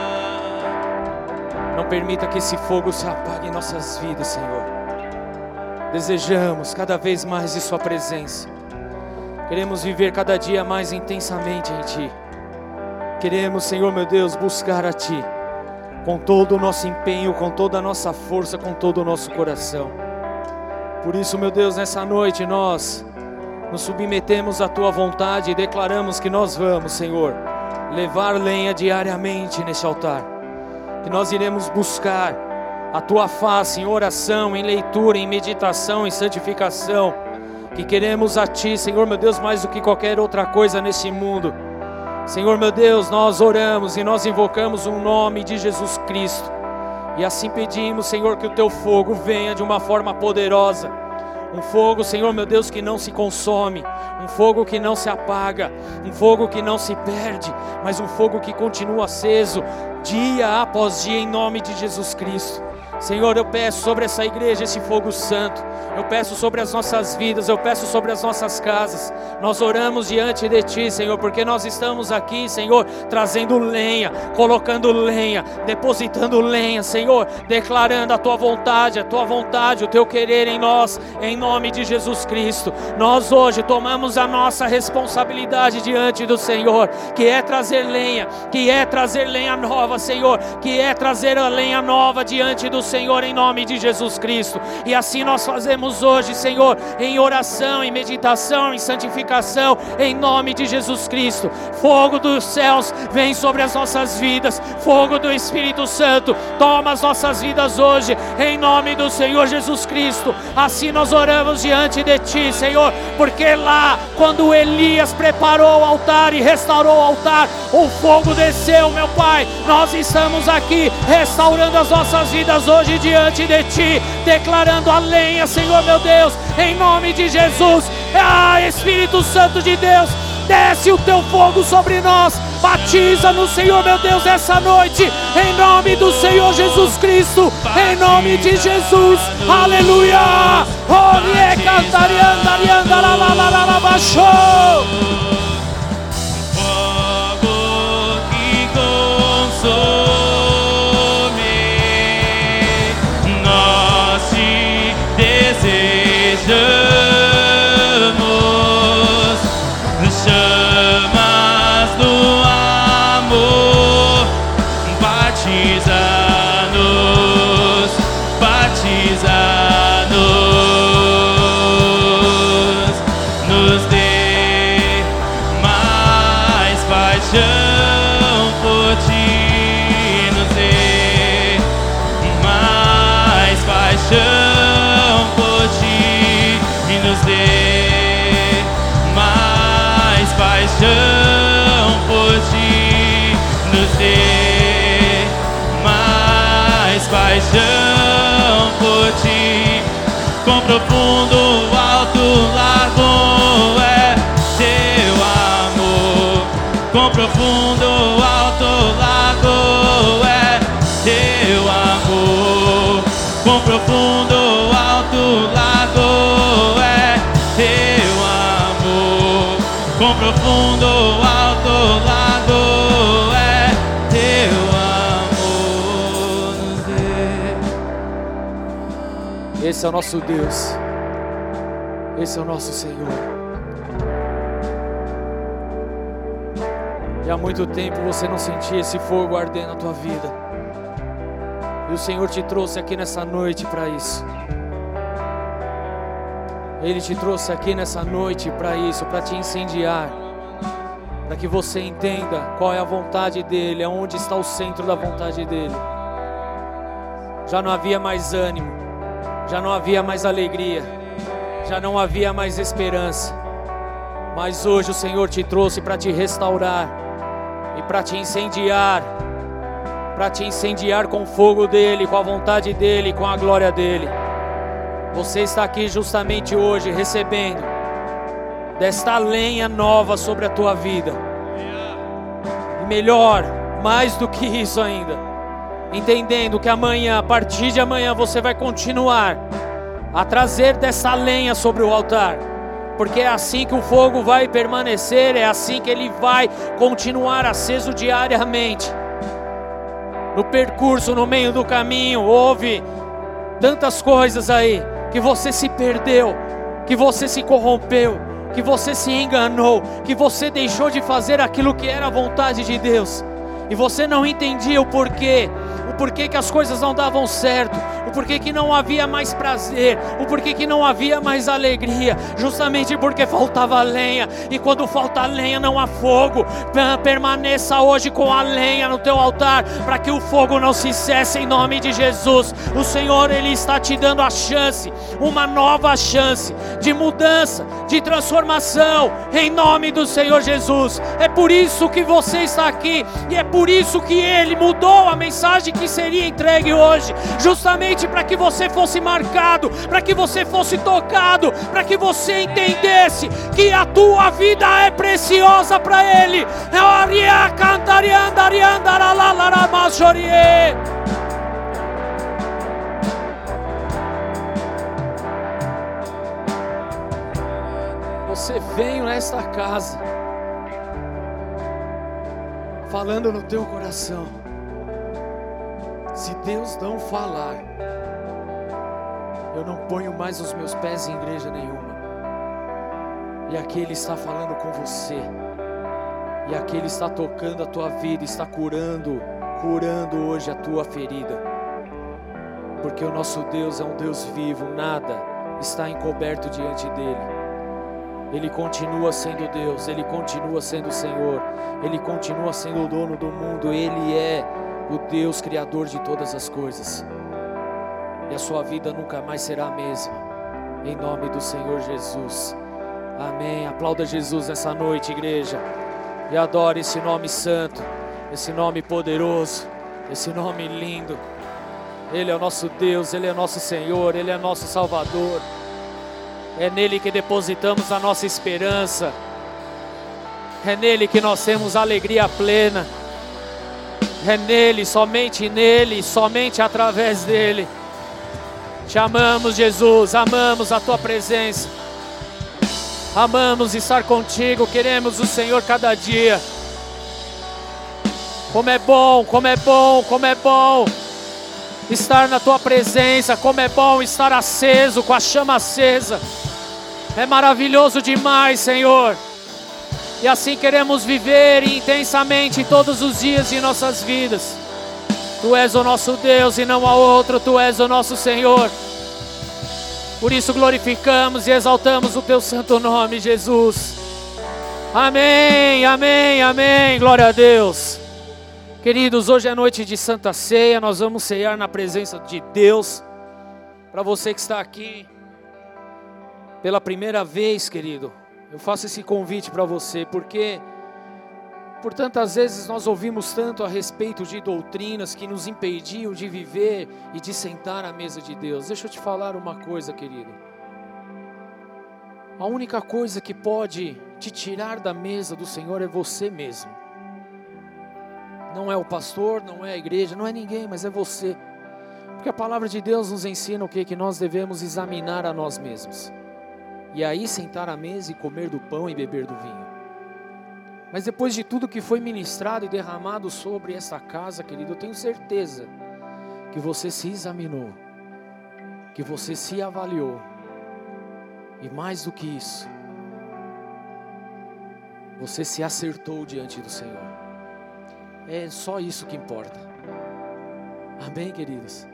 Não permita que esse fogo se apague em nossas vidas, Senhor. Desejamos cada vez mais de Sua presença. Queremos viver cada dia mais intensamente em Ti. Queremos, Senhor meu Deus, buscar a Ti com todo o nosso empenho, com toda a nossa força, com todo o nosso coração. Por isso, meu Deus, nessa noite nós nos submetemos à Tua vontade e declaramos que nós vamos, Senhor, levar lenha diariamente neste altar. Que nós iremos buscar a tua face em oração, em leitura, em meditação, em santificação. Que queremos a ti, Senhor meu Deus, mais do que qualquer outra coisa nesse mundo. Senhor meu Deus, nós oramos e nós invocamos o nome de Jesus Cristo. E assim pedimos, Senhor, que o teu fogo venha de uma forma poderosa. Um fogo, Senhor meu Deus, que não se consome, um fogo que não se apaga, um fogo que não se perde, mas um fogo que continua aceso dia após dia em nome de Jesus Cristo. Senhor, eu peço sobre essa igreja esse fogo santo. Eu peço sobre as nossas vidas, eu peço sobre as nossas casas. Nós oramos diante de Ti, Senhor, porque nós estamos aqui, Senhor, trazendo lenha, colocando lenha, depositando lenha, Senhor, declarando a Tua vontade, a Tua vontade, o Teu querer em nós, em nome de Jesus Cristo. Nós hoje tomamos a nossa responsabilidade diante do Senhor, que é trazer lenha, que é trazer lenha nova, Senhor, que é trazer a lenha nova diante do Senhor, em nome de Jesus Cristo. E assim nós fazemos hoje, Senhor, em oração, em meditação, em santificação, em nome de Jesus Cristo. Fogo dos céus vem sobre as nossas vidas, fogo do Espírito Santo toma as nossas vidas hoje, em nome do Senhor Jesus Cristo. Assim nós oramos diante de Ti, Senhor, porque lá, quando Elias preparou o altar e restaurou o altar, o fogo desceu, meu Pai. Nós estamos aqui restaurando as nossas vidas hoje diante de Ti, declarando a lenha, Senhor meu Deus, em nome de Jesus. Ah, Espírito Santo de Deus, desce o Teu fogo sobre nós, batiza no Senhor meu Deus essa noite, em nome do Senhor Jesus Cristo, em nome de Jesus, aleluia. Orie profundo, alto, largo é teu amor. Quão profundo, alto, largo é teu amor. Quão profundo, alto, largo é teu amor. Quão profundo Esse é o nosso Deus. Esse é o nosso Senhor. E há muito tempo você não sentia esse fogo ardendo na tua vida. E o Senhor te trouxe aqui nessa noite para isso. Ele te trouxe aqui nessa noite para isso, para te incendiar, para que você entenda qual é a vontade dele, aonde está o centro da vontade dele. Já não havia mais ânimo, já não havia mais alegria, já não havia mais esperança. Mas hoje o Senhor te trouxe para te restaurar e para te incendiar, para te incendiar com o fogo dele, com a vontade dele, com a glória dele. Você está aqui justamente hoje recebendo desta lenha nova sobre a tua vida. E melhor, mais do que isso ainda, entendendo que amanhã, a partir de amanhã, você vai continuar a trazer dessa lenha sobre o altar porque é assim que o fogo vai permanecer, é assim que ele vai continuar aceso diariamente. No percurso, no meio do caminho, houve tantas coisas aí que você se perdeu, que você se corrompeu, que você se enganou, que você deixou de fazer aquilo que era a vontade de Deus, e você não entendia o porquê, o porquê que as coisas não davam certo, o porquê que não havia mais prazer, o porquê que não havia mais alegria, justamente porque faltava lenha, e quando falta lenha não há fogo. Permaneça hoje com a lenha no teu altar, para que o fogo não se cesse em nome de Jesus. O Senhor ele está te dando a chance, uma nova chance de mudança, de transformação, em nome do Senhor Jesus. É por isso que você está aqui, e é por isso que ele mudou a mensagem que seria entregue hoje, justamente para que você fosse marcado, para que você fosse tocado, para que você entendesse que a tua vida é preciosa para Ele. Você veio nesta casa falando no teu coração. Se Deus não falar, eu não ponho mais os meus pés em igreja nenhuma. E aqui Ele está falando com você. E aqui Ele está tocando a tua vida, está curando, curando hoje a tua ferida. Porque o nosso Deus é um Deus vivo, nada está encoberto diante dele. Ele continua sendo Deus, Ele continua sendo Senhor, Ele continua sendo o dono do mundo, Ele é o Deus Criador de todas as coisas e a sua vida nunca mais será a mesma. Em nome do Senhor Jesus. Amém. Aplauda Jesus nessa noite, igreja. E adore esse nome santo, esse nome poderoso, esse nome lindo. Ele é o nosso Deus, Ele é nosso Senhor, Ele é nosso Salvador. É nele que depositamos a nossa esperança. É nele que nós temos alegria plena. É nele, somente nele, somente através dele. Te amamos, Jesus, amamos a tua presença. Amamos estar contigo, queremos o Senhor cada dia. Como é bom, como é bom, como é bom estar na tua presença, como é bom estar aceso, com a chama acesa. É maravilhoso demais, Senhor. E assim queremos viver intensamente todos os dias de nossas vidas. Tu és o nosso Deus e não há outro, Tu és o nosso Senhor. Por isso glorificamos e exaltamos o Teu santo nome, Jesus. Amém, amém, amém. Glória a Deus. Queridos, hoje é noite de Santa Ceia, nós vamos ceiar na presença de Deus. Para você que está aqui pela primeira vez, querido, eu faço esse convite para você, porque por tantas vezes nós ouvimos tanto a respeito de doutrinas que nos impediam de viver e de sentar à mesa de Deus. Deixa eu te falar uma coisa, querido. A única coisa que pode te tirar da mesa do Senhor é você mesmo. Não é o pastor, não é a igreja, não é ninguém, mas é você. Porque a palavra de Deus nos ensina o que? Que nós devemos examinar a nós mesmos. E aí sentar à mesa e comer do pão e beber do vinho. Mas depois de tudo que foi ministrado e derramado sobre essa casa, querido, eu tenho certeza que você se examinou, que você se avaliou. E mais do que isso, você se acertou diante do Senhor. É só isso que importa. Amém, queridos?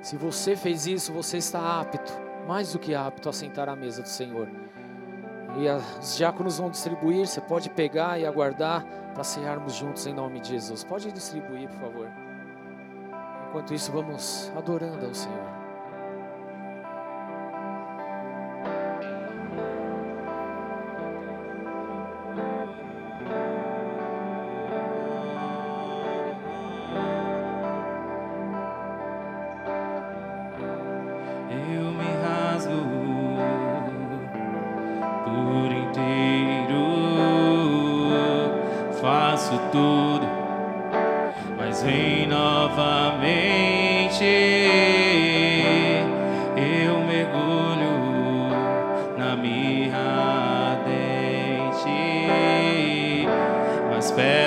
Se você fez isso, você está apto, mais do que apto, a sentar à mesa do Senhor. E os diáconos vão distribuir, você pode pegar e aguardar para cearmos juntos em nome de Jesus. Pode distribuir, por favor. Enquanto isso, vamos adorando ao Senhor.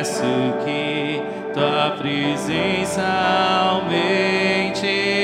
peço que tua presença aumente.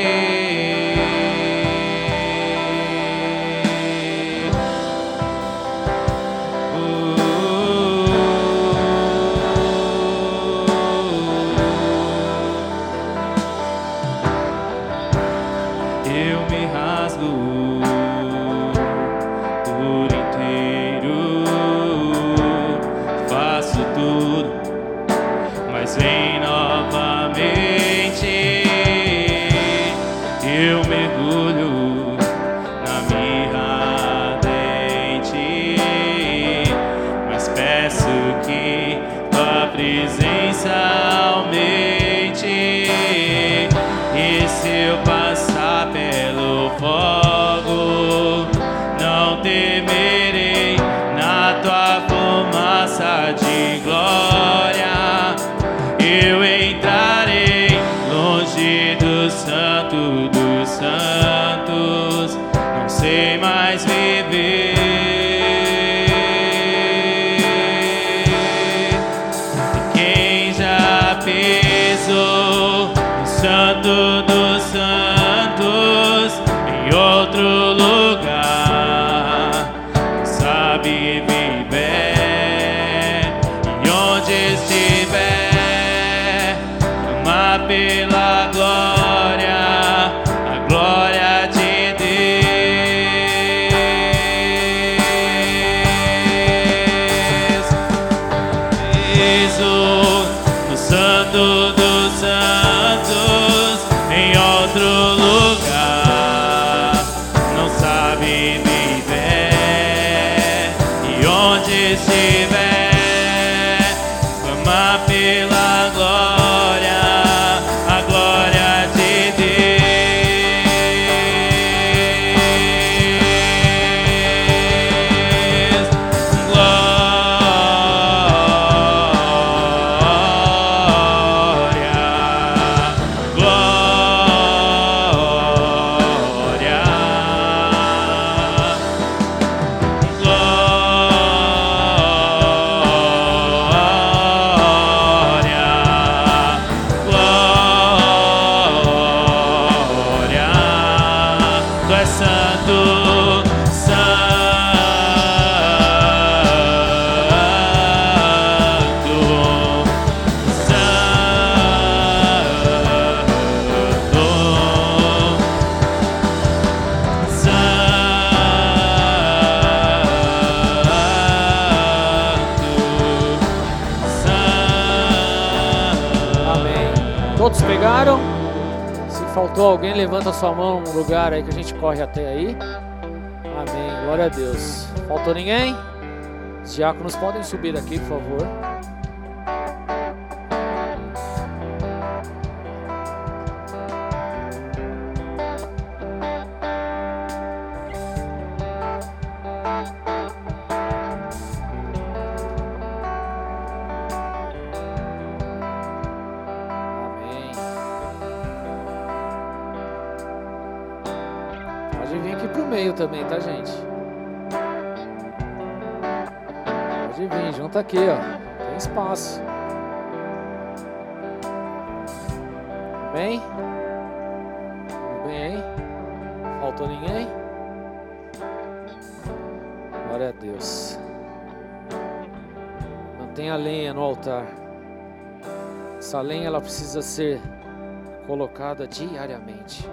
Alguém? Levanta sua mão no lugar aí que a gente corre até aí. Amém. Glória a Deus. Faltou ninguém? Os diáconos podem subir aqui, por favor. Também, tá, gente? Pode vir, junto aqui, ó. Tem espaço. Bem? Tudo bem? Faltou ninguém? Glória a Deus. Mantenha a lenha no altar. Essa lenha ela precisa ser colocada diariamente.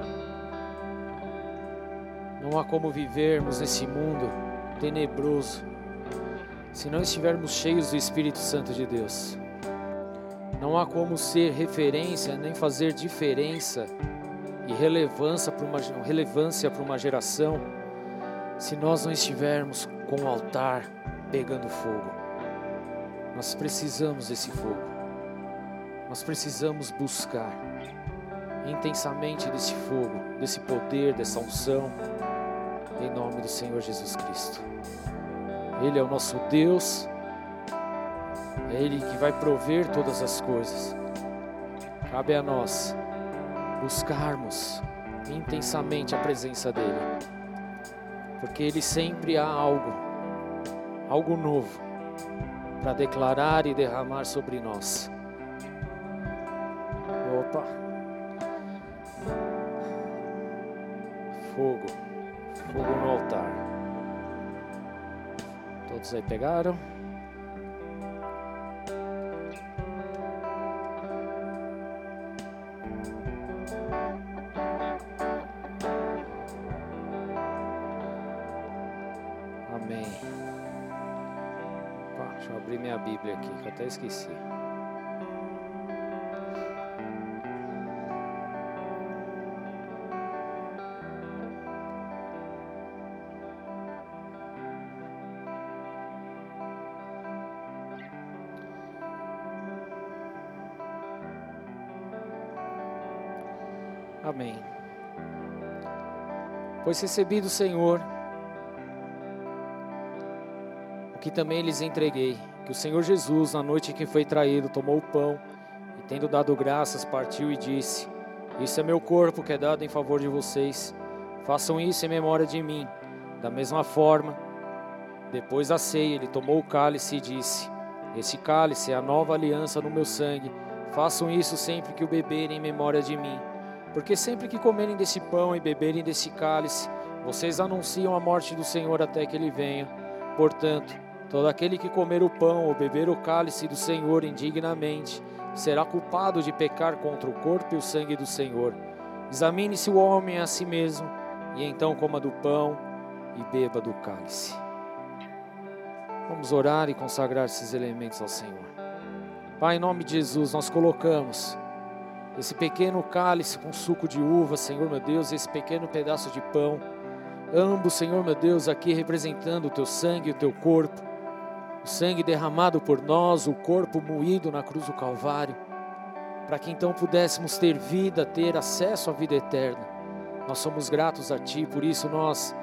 Não há como vivermos nesse mundo tenebroso se não estivermos cheios do Espírito Santo de Deus. Não há como ser referência nem fazer diferença e relevância para uma, relevância para uma geração se nós não estivermos com o altar pegando fogo. Nós precisamos desse fogo. Nós precisamos buscar intensamente desse fogo, desse poder, dessa unção, em nome do Senhor Jesus Cristo. Ele é o nosso Deus, é Ele que vai prover todas as coisas. Cabe a nós buscarmos intensamente a presença dEle, porque Ele sempre há algo, algo novo, para declarar e derramar sobre nós. Opa! Fogo, fogo no altar. Todos aí pegaram? Amém. Opa, deixa eu abrir minha Bíblia aqui, que eu até esqueci. Pois recebi do Senhor o que também lhes entreguei, que o Senhor Jesus, na noite em que foi traído, tomou o pão e, tendo dado graças, partiu e disse: Isso é meu corpo que é dado em favor de vocês. Façam isso em memória de mim. Da mesma forma, depois da ceia, ele tomou o cálice e disse: Esse cálice é a nova aliança no meu sangue. Façam isso sempre que o beberem em memória de mim. Porque sempre que comerem desse pão e beberem desse cálice, vocês anunciam a morte do Senhor até que ele venha. Portanto, todo aquele que comer o pão ou beber o cálice do Senhor indignamente será culpado de pecar contra o corpo e o sangue do Senhor. Examine-se o homem a si mesmo, e então coma do pão e beba do cálice. Vamos orar e consagrar esses elementos ao Senhor. Pai, em nome de Jesus, nós colocamos esse pequeno cálice com suco de uva, Senhor meu Deus, esse pequeno pedaço de pão, ambos, Senhor meu Deus, aqui representando o teu sangue e o teu corpo, o sangue derramado por nós, o corpo moído na cruz do Calvário, para que então pudéssemos ter vida, ter acesso à vida eterna. Nós somos gratos a Ti, por isso nós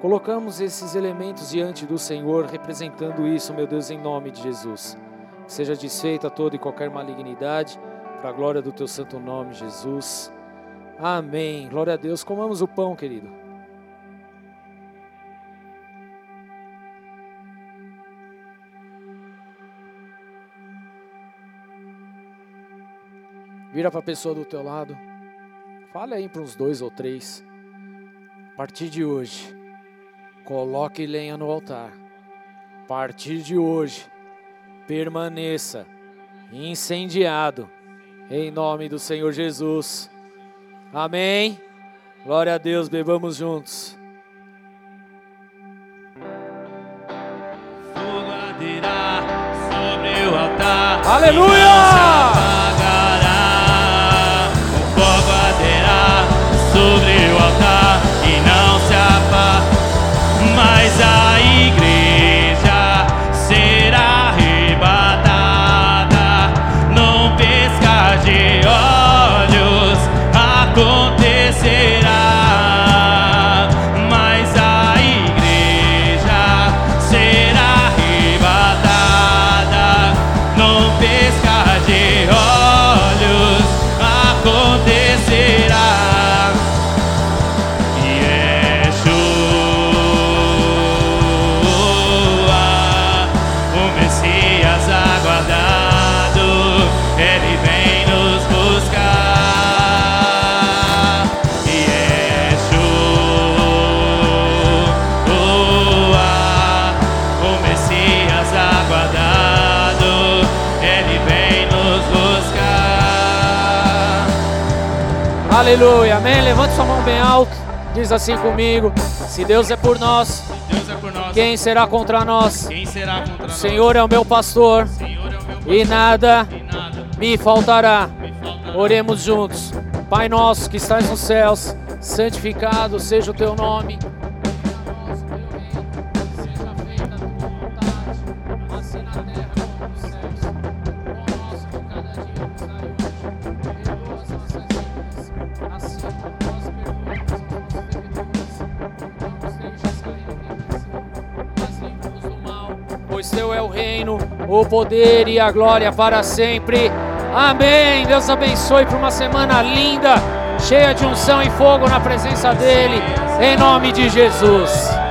colocamos esses elementos diante do Senhor, representando isso, meu Deus, em nome de Jesus. Que seja desfeita toda e qualquer malignidade para a glória do teu santo nome, Jesus. Amém. Glória a Deus. Comamos o pão, querido. Vira para a pessoa do teu lado. Fale aí para uns dois ou três. A partir de hoje, coloque lenha no altar. A partir de hoje, permaneça incendiado em nome do Senhor Jesus. Amém. Glória a Deus, bebamos juntos. Fogo sobre o altar. Aleluia! Aleluia. Amém. Levante sua mão bem alto. Diz assim comigo: Se Deus é por nós, é por nós. quem será contra nós? Será contra O nós? Senhor é o meu pastor Senhor é o meu e nada e nada me faltará. me faltará. Oremos juntos. Pai nosso que estás nos céus, santificado seja o teu nome. O poder e a glória para sempre. Amém. Deus abençoe por uma semana linda, cheia de unção e fogo na presença dele. Em nome de Jesus.